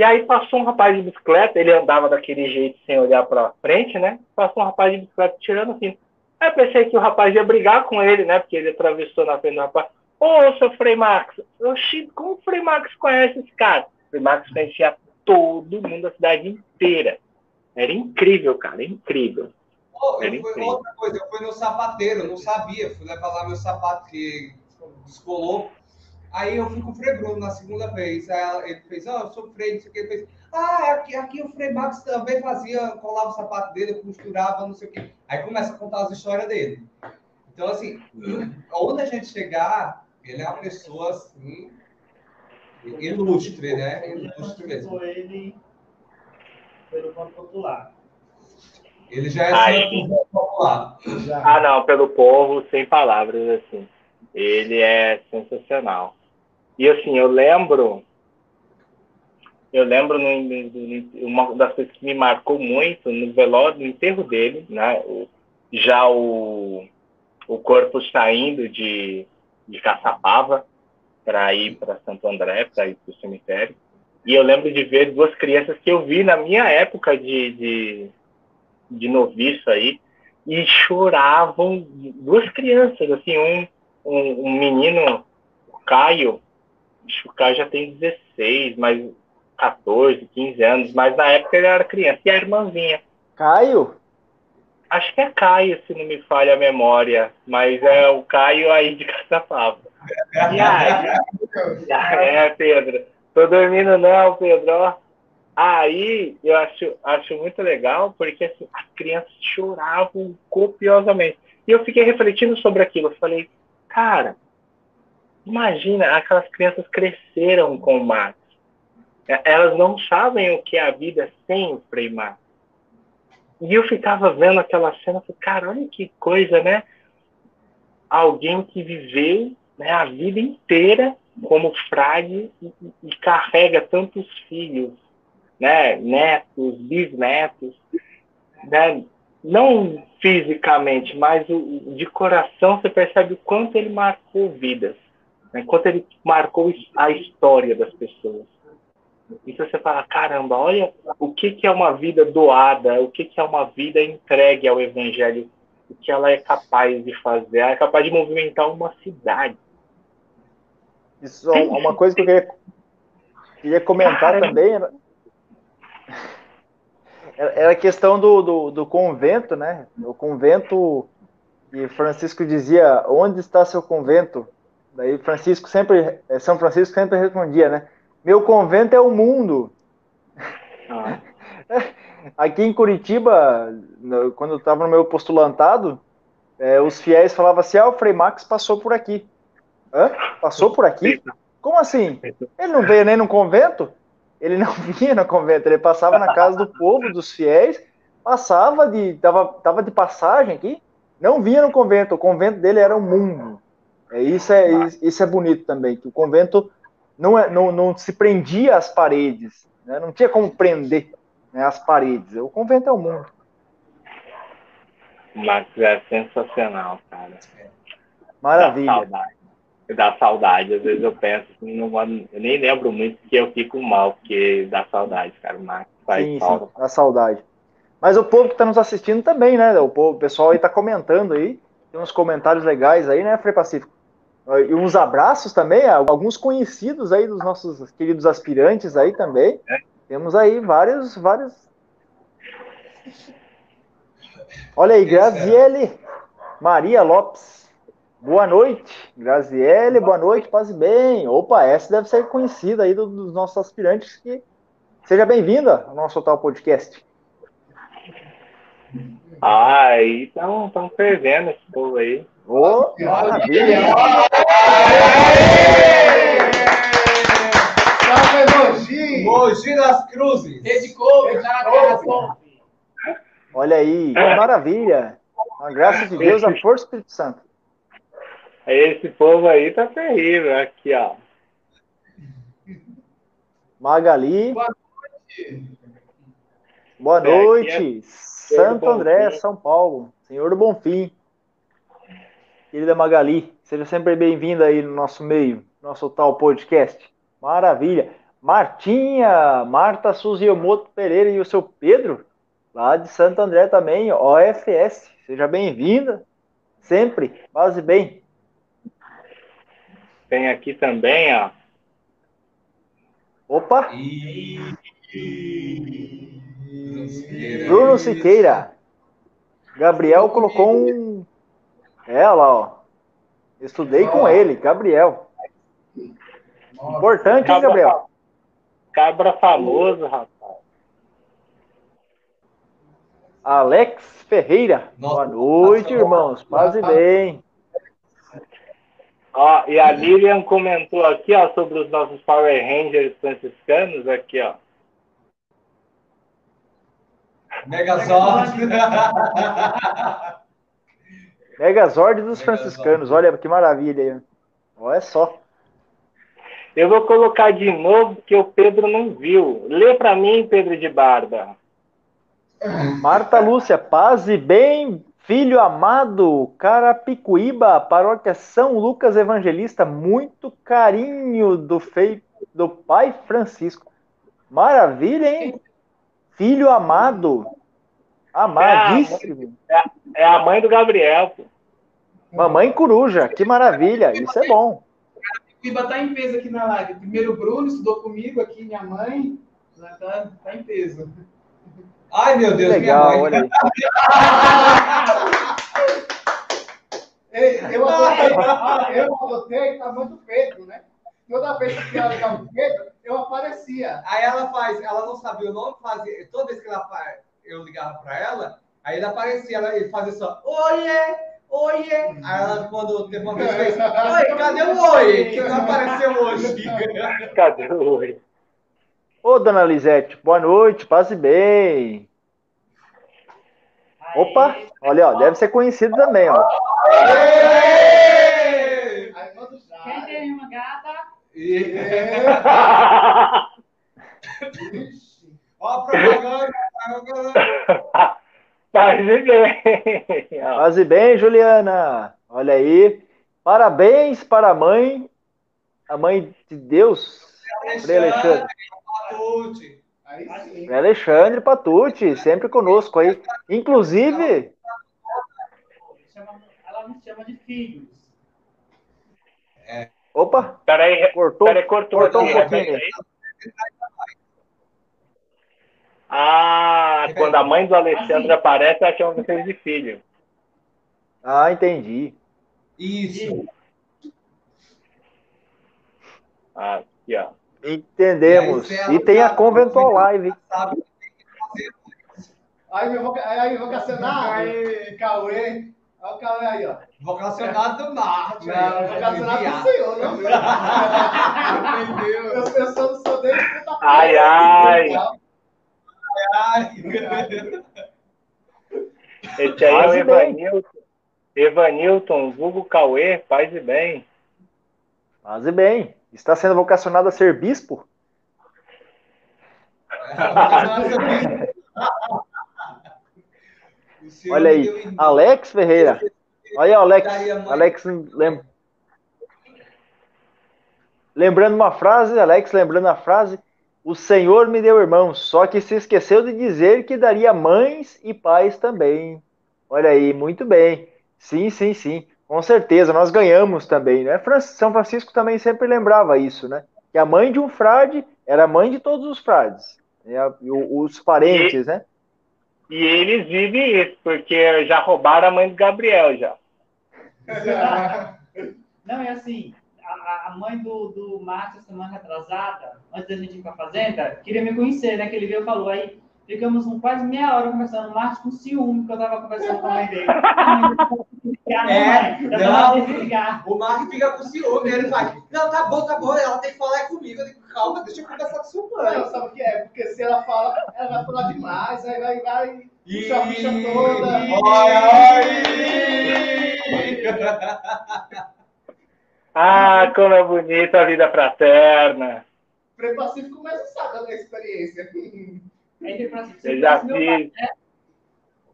e aí passou um rapaz de bicicleta, ele andava daquele jeito sem olhar para frente, né? Passou um rapaz de bicicleta tirando assim. Aí eu pensei que o rapaz ia brigar com ele, né? Porque ele atravessou na frente do rapaz. Ô, seu Frei Max, oxi, como o Frei Max conhece esse cara? O Frei Max conhecia todo mundo, a cidade inteira. Era incrível, cara, incrível. Oh, Era eu fui, incrível. outra coisa, eu fui no sapateiro, eu não sabia, fui levar lá meu sapato que descolou. Aí eu fui com o Frei Bruno na segunda vez. Aí ele fez, ó, eu sou Frei, não sei o que. Ele fez, ah, aqui, aqui o Frei Max também fazia, colava o sapato dele, costurava, não sei o que. Aí começa a contar as histórias dele. Então, assim, onde a gente chegar, ele é uma pessoa, assim, ilustre, né? Ilustre mesmo. Ele pelo ponto popular. Ele já é Aí. santo popular. já. Ah, não, pelo povo, sem palavras, assim. Ele é sensacional. E assim, eu lembro. Eu lembro no, uma das coisas que me marcou muito no velório, no enterro dele, né? já o, o corpo saindo de, de Caçapava para ir para Santo André, para ir para o cemitério. E eu lembro de ver duas crianças que eu vi na minha época de, de, de noviço aí, e choravam duas crianças, assim, um, um, um menino, o Caio, acho que o Caio já tem 16, mas 14, 15 anos, mas na época ele era criança, e a irmãzinha. Caio? Acho que é Caio, se não me falha a memória, mas é o Caio aí de Caçapava. E aí, [laughs] é, Pedro, tô dormindo não, Pedro, ó. Aí eu acho, acho muito legal, porque assim, as crianças choravam copiosamente. E eu fiquei refletindo sobre aquilo. Eu falei, cara, imagina, aquelas crianças cresceram com o Max. É, elas não sabem o que é a vida sem o Frei Max. E eu ficava vendo aquela cena, falei, cara, olha que coisa, né? Alguém que viveu né, a vida inteira como frade e, e carrega tantos filhos, né, netos, bisnetos, né, não fisicamente, mas de coração você percebe o quanto ele marcou vidas, né, quanto ele marcou a história das pessoas. Então você fala, caramba, olha o que, que é uma vida doada, o que, que é uma vida entregue ao Evangelho, o que ela é capaz de fazer, ela é capaz de movimentar uma cidade. Isso é uma coisa que eu queria, queria comentar Caramba. também [laughs] era, era a questão do, do, do convento, né? O convento, e Francisco dizia, onde está seu convento? Daí Francisco sempre, São Francisco sempre respondia, né? Meu convento é o mundo. Ah. [laughs] Aqui em Curitiba, quando eu estava no meu postulantado, é, os fiéis falavam assim: ah, o Frei Max passou por aqui. Hã? Passou por aqui? Como assim? Ele não veio nem no convento? Ele não [laughs] vinha no convento, ele passava na casa do povo, dos fiéis, passava de. Tava, tava de passagem aqui, não vinha no convento. O convento dele era o mundo. É, isso, é, isso é bonito também, que o convento não, é, não, não se prendia às paredes, né? não tinha como prender né, as paredes. O convento é o mundo. Mas é sensacional, cara. Maravilha. Dá saudade. Dá saudade. Às vezes eu penso, assim, não, eu nem lembro muito que eu fico mal, porque dá saudade, cara. O Max faz sim, falta. Sim, dá saudade. Mas o povo que está nos assistindo também, né? O, povo, o pessoal aí está comentando aí. Tem uns comentários legais aí, né, Frei Pacífico? E uns abraços também, alguns conhecidos aí dos nossos queridos aspirantes aí também. É. Temos aí vários, vários. Olha aí, Graziele Maria Lopes. Boa noite, Graziele, boa noite, paz e bem. Opa, essa deve ser conhecida aí dos nossos aspirantes. Que... Seja bem-vinda ao nosso Total Podcast. Ah, aí estão fervendo esse povo aí. Ô, oh, maravilha! Salve, Mogi! Mogi das Cruzes! Rede Couve, já Olha aí, que maravilha! A graça de Deus, a força do Espírito Santo. Esse povo aí tá terrível, aqui, ó. Magali. Boa noite. Boa noite. É Santo André, São Paulo. Senhor do Bonfim. Querida Magali, seja sempre bem-vinda aí no nosso meio, nosso tal podcast. Maravilha. Martinha, Marta Suziomoto Pereira e o seu Pedro, lá de Santo André também, OFS. Seja bem-vinda, sempre, quase bem. Tem aqui também, ó. Opa! Bruno Siqueira. Gabriel colocou um é, olha lá, ó. Estudei com ele, Gabriel. Importante, hein, Gabriel? Cabra famoso, rapaz. Alex Ferreira. Nossa, Boa noite, irmãos. Paz e bem. Ó, e a Lilian comentou aqui, ó, sobre os nossos Power Rangers franciscanos, aqui, ó. Megazord. [laughs] [laughs] Megazord dos franciscanos, olha que maravilha. Olha só. Eu vou colocar de novo que o Pedro não viu. Lê para mim, Pedro de Barba. Marta Lúcia, paz e bem, filho amado, Carapicuíba, paróquia São Lucas Evangelista, muito carinho do, fei... do pai Francisco. Maravilha, hein? Filho amado. Amadíssimo. É a, mãe, é a mãe do Gabriel. Pô. Mamãe coruja, que maravilha. Isso é bom. Piba tá em peso aqui na live. Primeiro o Bruno estudou comigo aqui, minha mãe. Já tá, tá em peso. Ai, meu Deus, legal, minha mãe. Olha [laughs] eu adotei, [laughs] eu adotei, tá muito Pedro, né? toda vez que ela ligava o dedo, eu aparecia. Aí ela faz, ela não sabia o nome, fazia, toda vez que ela, fa- eu ligava pra ela, aí ele aparecia, ela, ele fazia só, oiê, oiê. Aí ela, quando teve uma vez, fez, oi, cadê o oiê? Que não apareceu hoje. [laughs] Cadê o oi? Ô, dona Lisete, boa noite, passe bem. Aí, Opa, olha, ó, deve ser conhecido também, ó. Quem tem uma gata? Ixi. [laughs] Ó a propaganda, [laughs] Faz bem. Ó, Passe bem, Juliana. Olha aí. Parabéns para a mãe, a mãe de Deus, Alexandre. Patute. Aí Alexandre Patucci, sempre conosco aí. Inclusive, ela nos chama de filhos. opa, Peraí, cortou, peraí, cortou, cortou um aqui, pouquinho. repete aí. Ah, quando a mãe do Alexandre Assim. aparece, ela chama vocês de filho. Ah, entendi. Isso. Ah, aqui, ó. Entendemos. E aí, E tem a alugar- Conventual Live. Sabe o que tem que fazer. Aí eu vou, aí eu vou cacenar. Aí, Cauê. Olha o Cauê aí, ó. Vocacionado do Marte. Não, vou cacenar pro senhor, não meu. [laughs] Entendeu? Eu, eu sou, sou desde puta Ai, ai. Esse aí é o Faz bem. Evanilton. Evanilton, vulgo Cauê, faz e bem. Faze bem. Está sendo vocacionado a ser bispo? [laughs] Olha aí. Alex Ferreira. Olha aí, Alex. Alex lem... Lembrando uma frase, Alex, lembrando a frase, o Senhor me deu irmãos, só que se esqueceu de dizer que daria mães e pais também. Olha aí, muito bem. Sim, sim, sim. Com certeza, nós ganhamos também, né? São Francisco também sempre lembrava isso, né? Que a mãe de um frade era mãe de todos os frades. né? E os parentes, né? E eles vivem isso, porque já roubaram a mãe do Gabriel já. [laughs] Não, é assim, a- a, a mãe do, do Márcio, semana retrasada, antes da gente ir pra fazenda, queria me conhecer, né? Que ele veio e falou. Aí ficamos um, quase meia hora conversando, o Márcio com ciúme, que eu tava conversando com a mãe dele. [laughs] Não, É, não. O Mark fica com ciúme, ele vai. Não, tá bom, tá bom, ela tem que falar comigo. Eu digo, calma, deixa eu conversar com sua Não, mãe. sabe o que é? Porque se ela fala, ela vai falar demais, aí vai, vai E... puxa a ficha toda. [laughs] Ah, como é bonita a vida fraterna. Frei Pacífico, mas não sabe da experiência. Eu já "Se meu pai- fiz.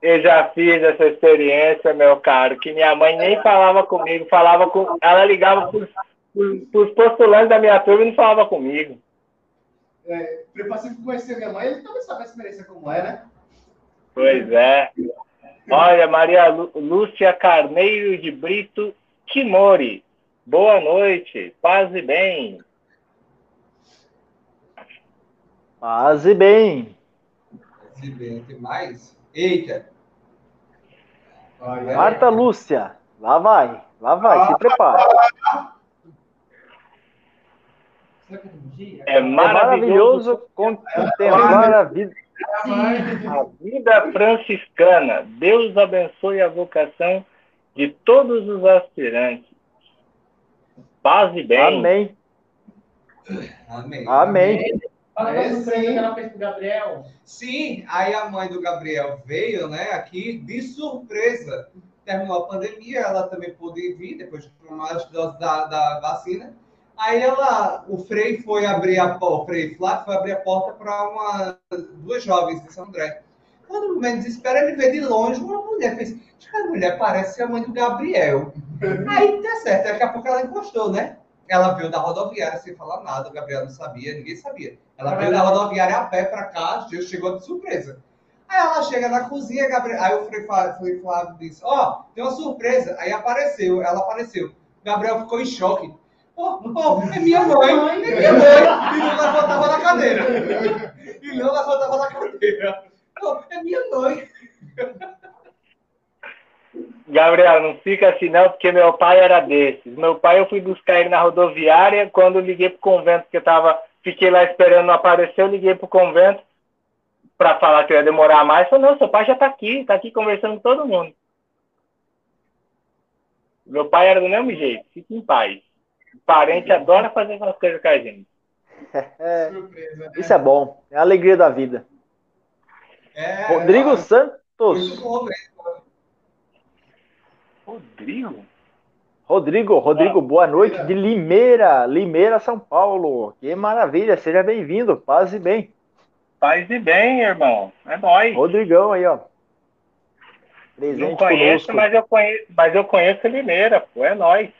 Eu já fiz essa experiência, meu caro, que minha mãe nem falava comigo, falava com. Ela ligava para os postulantes da minha turma e não falava comigo. É, Frei Pacífico conheceu minha mãe, ele também sabe a experiência como é, né? Pois é. Olha, Maria Lúcia Carneiro de Brito Kimori. Boa noite, paz e bem. Paz e bem. Se bem, tem mais? Eita. Olha, Marta Lúcia, lá vai, lá vai, se prepara. Que tenho É É maravilhoso maravilhoso contemplar a vida. a vida franciscana. Deus abençoe a vocação de todos os aspirantes. Paz e bem. Amém. Amém. Amém. Fala É, surpresa sim. que ela fez pro Gabriel. Sim, aí a mãe do Gabriel veio, né, aqui de surpresa. Terminou a pandemia, ela também pôde vir depois de tomar as doses da, da vacina. Aí ela, o Frei foi abrir a porta, o Frei Flávio foi abrir a porta para uma duas jovens de São André. Quando o menino desespera, ele vê de longe uma mulher. Fez, a mulher parece a mãe do Gabriel. Aí tá certo, daqui a pouco ela encostou, né? Ela veio da rodoviária sem falar nada, o Gabriel não sabia, ninguém sabia. Ela veio da rodoviária a pé pra cá, chegou de surpresa. Aí ela chega na cozinha, Gabriel, aí o Frei Flá- Frei Flávio disse: Ó, tem uma surpresa. Aí apareceu, ela apareceu. Gabriel ficou em choque. Ó, ó, é minha mãe, é minha mãe. E não levantava da cadeira. E não levantava da cadeira. Ó, é minha mãe. Gabriel, não fica assim não, porque meu pai era desses. Meu pai, eu fui buscar ele na rodoviária, quando eu liguei pro convento, que eu tava, fiquei lá esperando não aparecer, eu liguei pro convento para falar que eu ia demorar mais. Falei, não, seu pai já tá aqui, tá aqui conversando com todo mundo. Meu pai era do mesmo jeito, fica em paz. O parente adora fazer essas coisas com a gente. É, [laughs] Surpresa, né? isso é bom, é a alegria da vida. É, Rodrigo é, Santos. Isso com o Rodrigo. Rodrigo? Rodrigo, Rodrigo, boa noite de Limeira, Limeira, São Paulo. Que maravilha, seja bem-vindo, paz e bem. Paz e bem, irmão. É nóis. Rodrigão aí, ó. Presente Não conheço, conosco. mas eu conheço, mas eu conheço Limeira, pô, é nóis.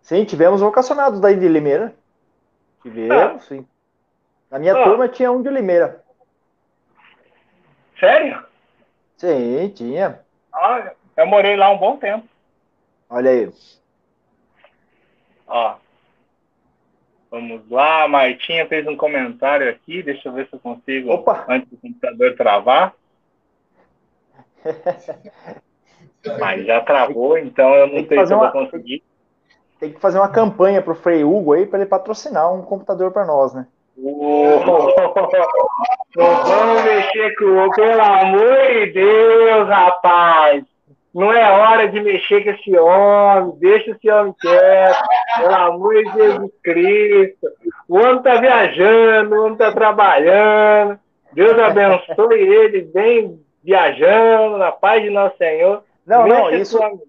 Sim, tivemos vocacionados daí de Limeira. Tivemos, sim. Na minha Ah. turma tinha um de Limeira. Sério? Sim, tinha. Olha, eu morei lá um bom tempo. Olha aí. Ó. Vamos lá, a Martinha fez um comentário aqui, deixa eu ver se eu consigo Opa. antes do computador travar. [laughs] Mas já travou, então eu não sei se eu vou uma- conseguir. Tem que fazer uma campanha pro Frei Hugo aí para ele patrocinar um computador para nós, né? Não [laughs] vamos mexer com o pelo amor de Deus, rapaz. Não é hora de mexer com esse homem. Deixa esse homem quieto. Pelo amor de Jesus Cristo. O homem tá viajando, o homem tá trabalhando. Deus abençoe ele bem viajando, na paz de nosso Senhor. Não, não, isso, homem,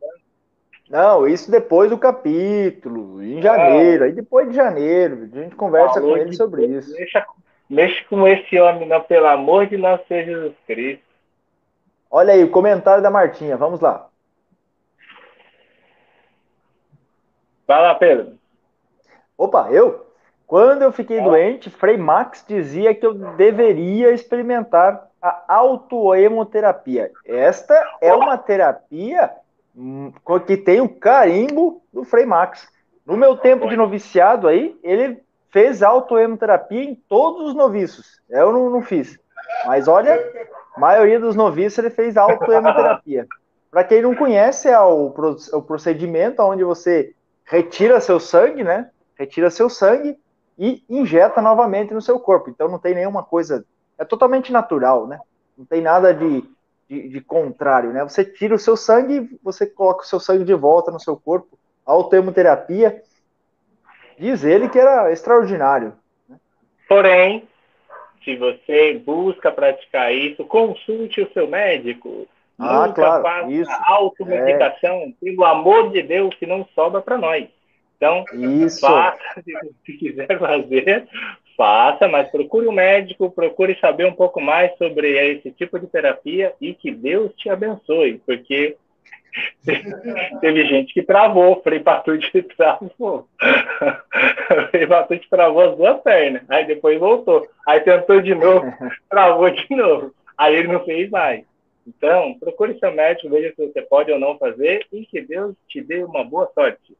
não. isso depois do capítulo, em janeiro, aí depois de janeiro, a gente conversa Falou com ele sobre Deus, isso. Mexa, mexa com esse homem, não, pelo amor de nosso Senhor Jesus Cristo. Olha aí o comentário da Martinha, vamos lá. Vai lá, Pedro. Opa, eu? Quando eu fiquei É. doente, Frei Max dizia que eu deveria experimentar a autoemoterapia. Esta é uma terapia hum, que tem o carimbo do Frei Max. No meu tempo de noviciado aí, ele fez autoemoterapia em todos os noviços. Eu não, não fiz. Mas olha, a maioria dos noviços ele fez autoemoterapia. [laughs] Para quem não conhece, é o, pro- o procedimento onde você retira seu sangue, né? Retira seu sangue e injeta novamente no seu corpo. Então não tem nenhuma coisa. É totalmente natural, né? Não tem nada de, de, de contrário, né? Você tira o seu sangue e você coloca o seu sangue de volta no seu corpo. Autoemoterapia. Diz ele que era extraordinário. Porém, se você busca praticar isso, consulte o seu médico. Ah, Nunca claro, faça isso. É. automedicação, pelo amor de Deus, que não sobra para nós. Então, Isso. faça, [laughs] se quiser fazer, faça, mas procure um médico, procure saber um pouco mais sobre esse tipo de terapia e que Deus te abençoe, porque [laughs] teve gente que travou, Frei Patute [laughs] travou. Frei Patute travou as duas pernas, aí depois voltou, aí tentou de novo, [laughs] travou de novo, aí ele não fez mais. Então, procure seu médico, veja se você pode ou não fazer e que Deus te dê uma boa sorte.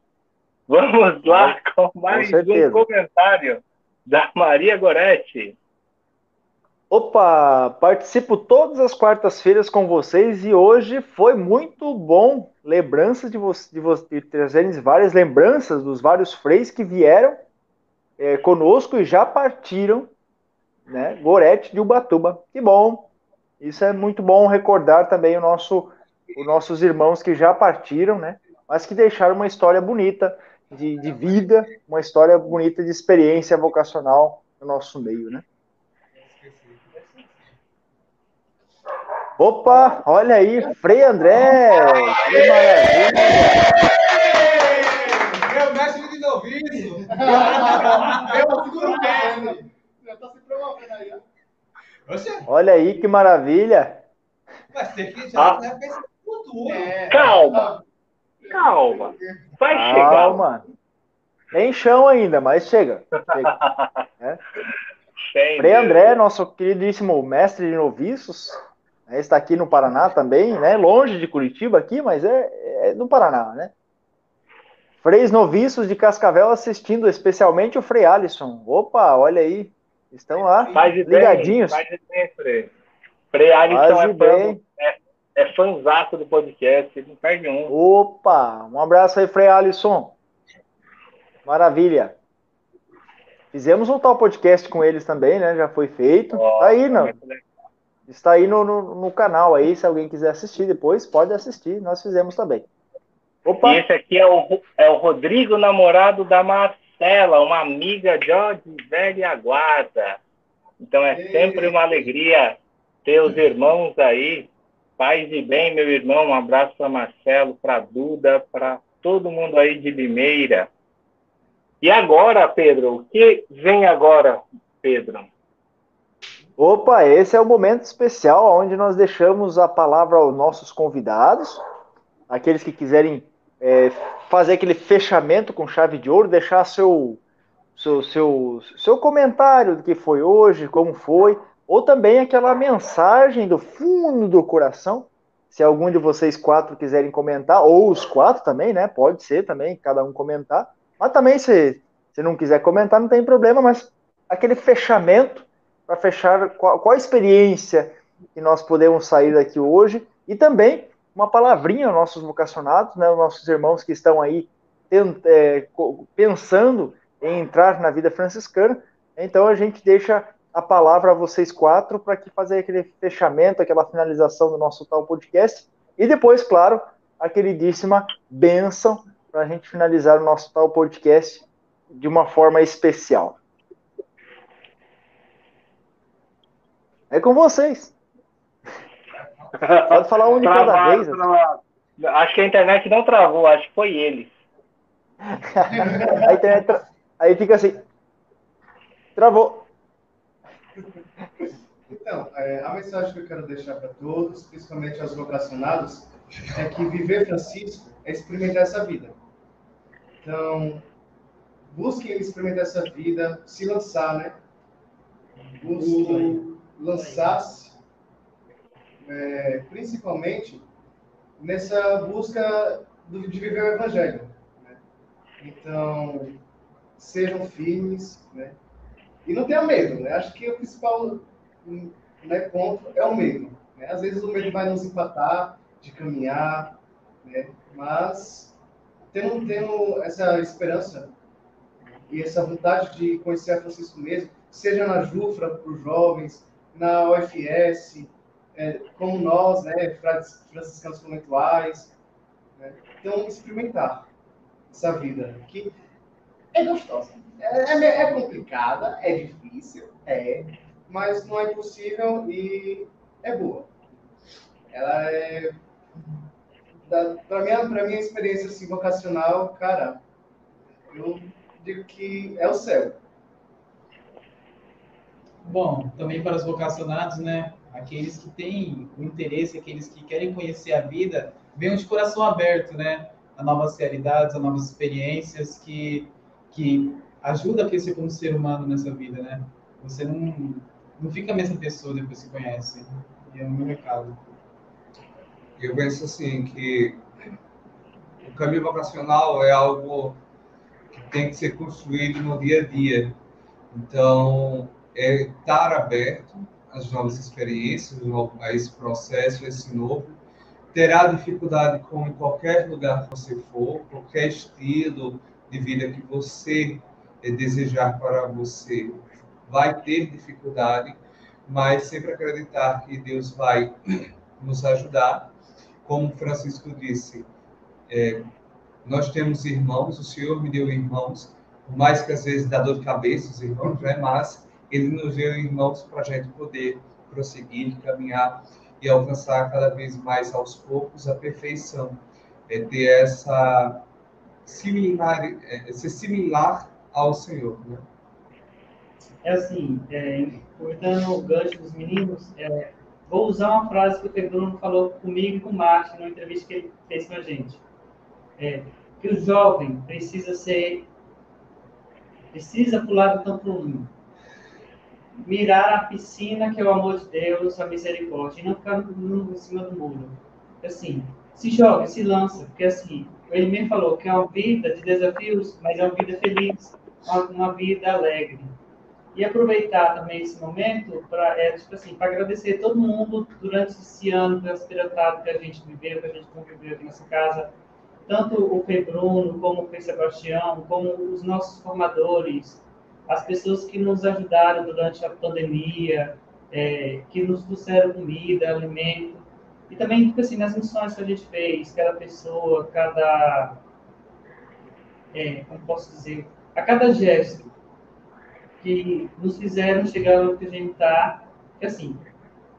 Vamos lá com mais um certeza. comentário da Maria Goretti. Opa, participo todas as quartas-feiras com vocês e hoje foi muito bom. Lembranças de vocês, de, vo de trazerem várias lembranças dos vários freis que vieram é, conosco e já partiram, né? Gorete de Ubatuba. Que bom. Isso é muito bom recordar também o nosso, os nossos irmãos que já partiram, né? Mas que deixaram uma história bonita de, de vida, uma história bonita de experiência vocacional no nosso meio, né? Opa, olha aí, Frei André, que maravilha. Meu mestre de noviço. Eu seguro mestre. Já tá se promovendo aí, Olha aí, que maravilha. vai ter que já Ah. futuro. É. Calma, calma. Vai chegar. Calma. Tem chão ainda, mas chega. chega. [laughs] Sem Frei. André, nosso queridíssimo mestre de noviços, né, está aqui no Paraná também, né? Longe de Curitiba aqui, mas é, é do Paraná, né? Freis noviços de Cascavel assistindo, especialmente o Frei Alisson. Opa, olha aí. Estão lá, Faz de bem, ligadinhos. Faz bem, Frei. Frei Alisson é fã, bem. é, é fãzato do podcast, ele não perde um. Opa, um abraço aí, Frei Alisson. Maravilha. Fizemos um tal podcast com eles também, né? Já foi feito. Ó, tá aí, não. Está aí no, no, no canal aí, se alguém quiser assistir depois, pode assistir. Nós fizemos também. Opa, E esse aqui é o, é o Rodrigo, namorado da Marcela, uma amiga de, ó, de velha guarda. Então é sempre uma alegria ter os irmãos aí. Paz e bem, meu irmão. Um abraço para Marcelo, para Duda, para todo mundo aí de Limeira. E agora, Pedro, o que vem agora, Pedro? Opa, esse é o momento especial onde nós deixamos a palavra aos nossos convidados, aqueles que quiserem é, fazer aquele fechamento com chave de ouro, deixar seu, seu, seu, seu comentário do que foi hoje, como foi, ou também aquela mensagem do fundo do coração. Se algum de vocês quatro quiserem comentar, ou os quatro também, né? Pode ser também, cada um comentar. Mas também, se, se não quiser comentar, não tem problema, mas aquele fechamento para fechar qual, qual a experiência que nós podemos sair daqui hoje e também uma palavrinha aos nossos vocacionados, né, os nossos irmãos que estão aí tent, é, pensando em entrar na vida franciscana. Então a gente deixa a palavra a vocês quatro para que fazer aquele fechamento, aquela finalização do nosso tal podcast e depois, claro, a queridíssima bênção para a gente finalizar o nosso tal podcast de uma forma especial. É com vocês. [laughs] Pode falar um de cada Travado, vez. travado. Acho que a internet não travou, acho que foi ele. [laughs] A internet tra- Aí fica assim. Travou. Então, é, a mensagem que eu quero deixar para todos, principalmente aos vocacionados, é que viver Francisco é experimentar essa vida. Então, busquem experimentar essa vida, se lançar, né? Busquem lançar-se, é, principalmente nessa busca do- de viver o Evangelho. né? Então, sejam firmes, né? E não tenha medo, né? Acho que o principal né, ponto é o medo. Né? Às vezes o medo vai nos empatar de caminhar, né? mas tendo, tendo essa esperança e essa vontade de conhecer a Francisco mesmo, seja na Jufra para os jovens, na UFS, é, como nós, né, franciscanos conventuais. Né? Então, experimentar essa vida, que é gostosa. É, é, é complicada, é difícil, é, mas não é impossível e é boa. Ela é. Para minha, pra minha experiência assim, vocacional, cara, eu digo que é o céu. Bom, também para os vocacionados, né? Aqueles que têm o interesse, aqueles que querem conhecer a vida, venham de coração aberto, né? A novas realidades, a novas experiências que, que ajuda a crescer como ser humano nessa vida, né? Você não, não fica a mesma pessoa depois que conhece. E é o meu recado. Eu penso assim que o caminho vocacional é algo que tem que ser construído no dia a dia. Então, é estar aberto às novas experiências, a esse processo, a esse novo. Terá dificuldade como em qualquer lugar que você for, qualquer estilo de vida que você eh, desejar para você, vai ter dificuldade, mas sempre acreditar que Deus vai [clears throat] nos ajudar como Francisco disse, é, nós temos irmãos, o Senhor me deu irmãos, por mais que às vezes dá dor de cabeça os irmãos, né? mas Ele nos deu irmãos para a gente poder prosseguir, caminhar e alcançar cada vez mais aos poucos a perfeição, é ter essa similar, é, ser similar ao Senhor, né? É assim, é, cortando o gancho dos meninos, é, vou usar uma frase que o Pedro falou comigo e com o Márcio numa entrevista que ele fez com a gente. É, que o jovem precisa ser precisa pular do trampolim, mirar a piscina que é o amor de Deus, a misericórdia, e não ficar em cima do muro. Assim, se joga, se lança, porque assim, ele mesmo falou que é uma vida de desafios, mas é uma vida feliz, uma, uma vida alegre. E aproveitar também esse momento para é, tipo assim, agradecer todo mundo durante esse ano transpirantado que a gente viveu, que a gente conviveu aqui nessa casa, tanto o Fê Bruno, como o Fê Sebastião, como os nossos formadores, as pessoas que nos ajudaram durante a pandemia, é, que nos trouxeram comida, alimento, e também, tipo assim, nas missões que a gente fez, cada pessoa, cada. É, como posso dizer? A cada gesto que nos fizeram chegar onde a gente está, que assim,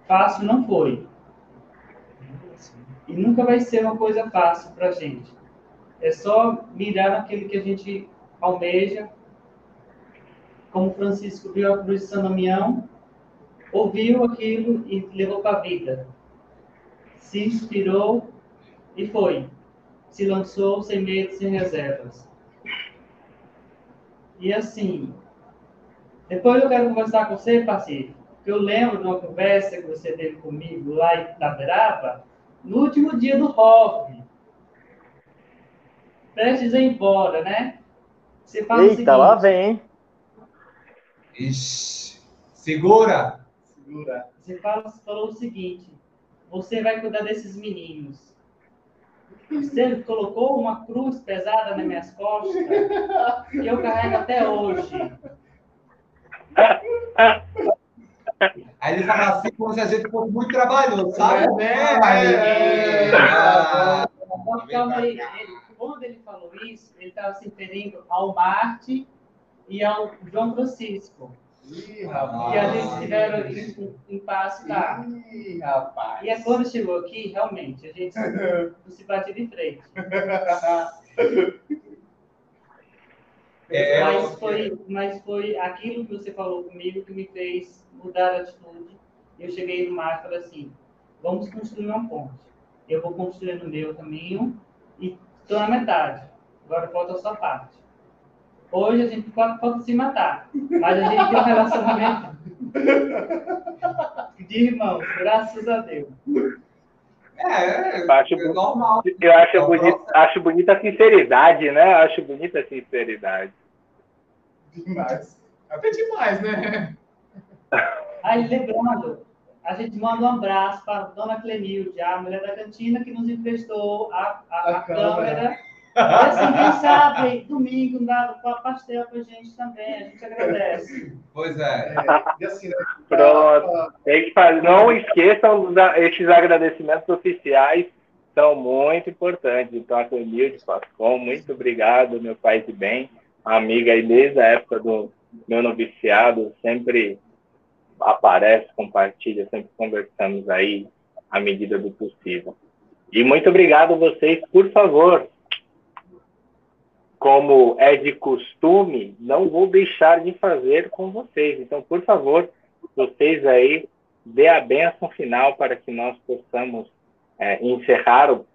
fácil não foi. E nunca vai ser uma coisa fácil para a gente. É só mirar naquilo que a gente almeja, como Francisco viu a cruz de São Damião, ouviu aquilo e levou para a vida se inspirou e foi. Se lançou sem medo, sem reservas. E assim, depois eu quero conversar com você, Pacífico, que eu lembro de uma conversa que você teve comigo lá em Itaberaba, no último dia do rock. Prestes a ir embora, né? Você fala Eita, seguinte, lá vem, Ixi, segura! Segura. Você fala, falou o seguinte, você vai cuidar desses meninos. Você colocou uma cruz pesada nas minhas costas que eu carrego até hoje. Aí ele fala assim, como se a gente fosse muito trabalhoso, sabe? É, é, é. Ah, calma aí. Ele, quando ele falou isso, ele estava se referindo ao Marte e ao João Francisco. Ih, rapaz. E a gente tiveram um impasse lá. Ih, rapaz. E é quando chegou aqui, realmente, a gente não [laughs] se bate de frente. É, mas, foi, mas foi aquilo que você falou comigo que me fez mudar a atitude. Eu cheguei no mar e falei assim: vamos construir uma ponte. Eu vou construir no meu caminho e estou na metade. Agora falta a sua parte. Hoje a gente pode, pode se matar, mas a gente tem um relacionamento de irmãos, graças a Deus. É, Eu acho, é normal. eu acho, bonito, acho bonita a sinceridade, né? Acho bonita a sinceridade. Demais. Até demais, né? Aí, lembrando, a gente manda um abraço para a dona Clenilde, a mulher da cantina, que nos emprestou a, a, A a câmera. câmera. Assim, quem sabe, domingo, dá pastel para a gente também, a gente agradece. Pois é. É, e assim, né? Pronto. Tem que fazer. Não esqueçam esses agradecimentos oficiais são muito importantes. Então, a Clemilde Pascom, muito obrigado, meu pai de bem, amiga aí desde a época do meu noviciado, sempre aparece, compartilha, sempre conversamos aí à medida do possível. E muito obrigado a vocês, por favor. Como é de costume, não vou deixar de fazer com vocês. Então, por favor, vocês aí dê a benção final para que nós possamos é, encerrar o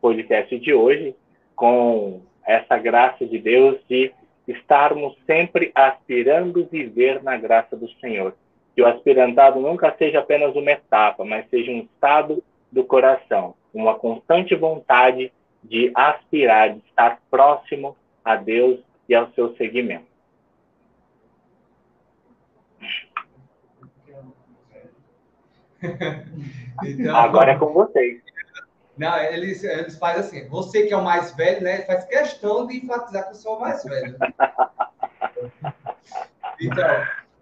podcast de hoje com essa graça de Deus de estarmos sempre aspirando viver na graça do Senhor. Que o aspirantado nunca seja apenas uma etapa, mas seja um estado do coração, uma constante vontade de aspirar, de estar próximo a Deus e ao seu seguimento. [laughs] Então, Agora é com vocês. Não, eles, eles fazem assim. Você que é o mais velho, né? Faz questão de enfatizar que eu sou o mais velho. [laughs] Então,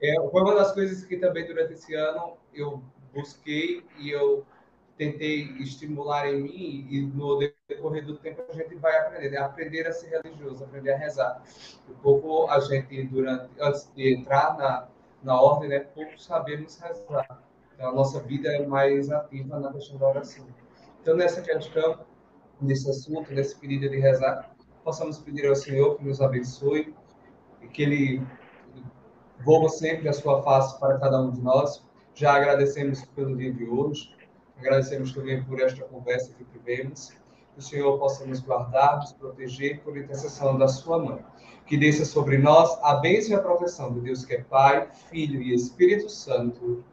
é, foi uma das coisas que também durante esse ano eu busquei e eu tentei estimular em mim e no decorrer do tempo a gente vai aprender, né? aprender a ser religioso, aprender a rezar. Pouco a gente durante antes de entrar na, na ordem, né, pouco sabemos rezar. Então, a nossa vida é mais ativa na questão da oração. Então, nessa questão, nesse assunto, nesse pedido de rezar, possamos pedir ao Senhor que nos abençoe e que Ele volva sempre a sua face para cada um de nós. Já agradecemos pelo dia de hoje, agradecemos também por esta conversa que tivemos. Que o Senhor possa nos guardar, nos proteger por intercessão da sua mãe. Que desça sobre nós a bênção e a proteção do Deus que é Pai, Filho e Espírito Santo.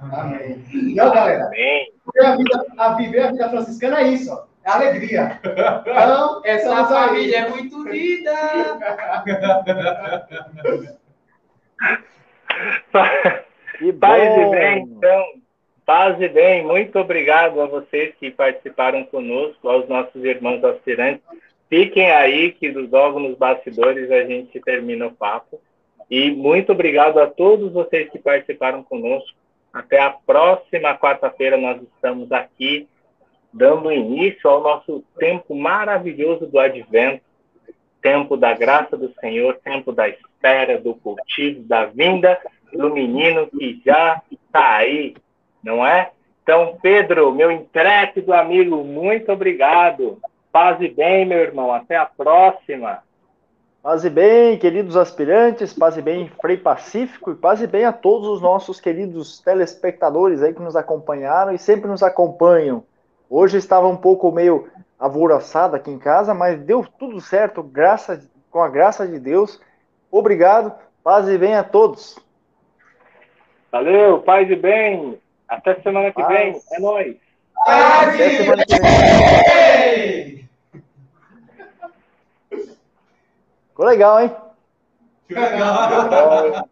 Amém. E ó, galera, Amém. viver a, vida, a viver a vida franciscana é isso, ó. É alegria. Então, Essa estamos aí. família é muito unida. Que [laughs] paz e bem, então. Paz e bem, muito obrigado a vocês que participaram conosco, aos nossos irmãos aspirantes. Fiquem aí, que logo nos bastidores a gente termina o papo. E muito obrigado a todos vocês que participaram conosco. Até a próxima quarta-feira, nós estamos aqui dando início ao nosso tempo maravilhoso do advento tempo da graça do Senhor, tempo da espera, do cultivo, da vinda do menino que já está aí, não é? Então, Pedro, meu intrépido amigo, muito obrigado. Paz e bem, meu irmão. Até a próxima. Paz e bem, queridos aspirantes, paz e bem, Frei Pacífico, e paz e bem a todos os nossos queridos telespectadores aí que nos acompanharam e sempre nos acompanham. Hoje estava um pouco meio alvoroçado aqui em casa, mas deu tudo certo, graça, com a graça de Deus. Obrigado, paz e bem a todos. Valeu, paz e bem. Até semana que vem. É nóis. Até semana que vem. Ficou legal, hein? Legal.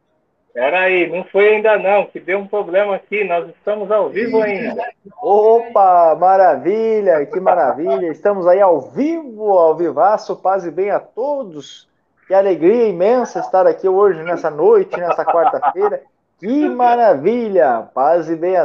Peraí, não foi ainda não, que deu um problema aqui, nós estamos ao vivo ainda. Opa, maravilha, que maravilha, estamos aí ao vivo, ao vivaço, paz e bem a todos. Que alegria imensa estar aqui hoje, nessa noite, nessa quarta-feira. Que maravilha, paz e bem a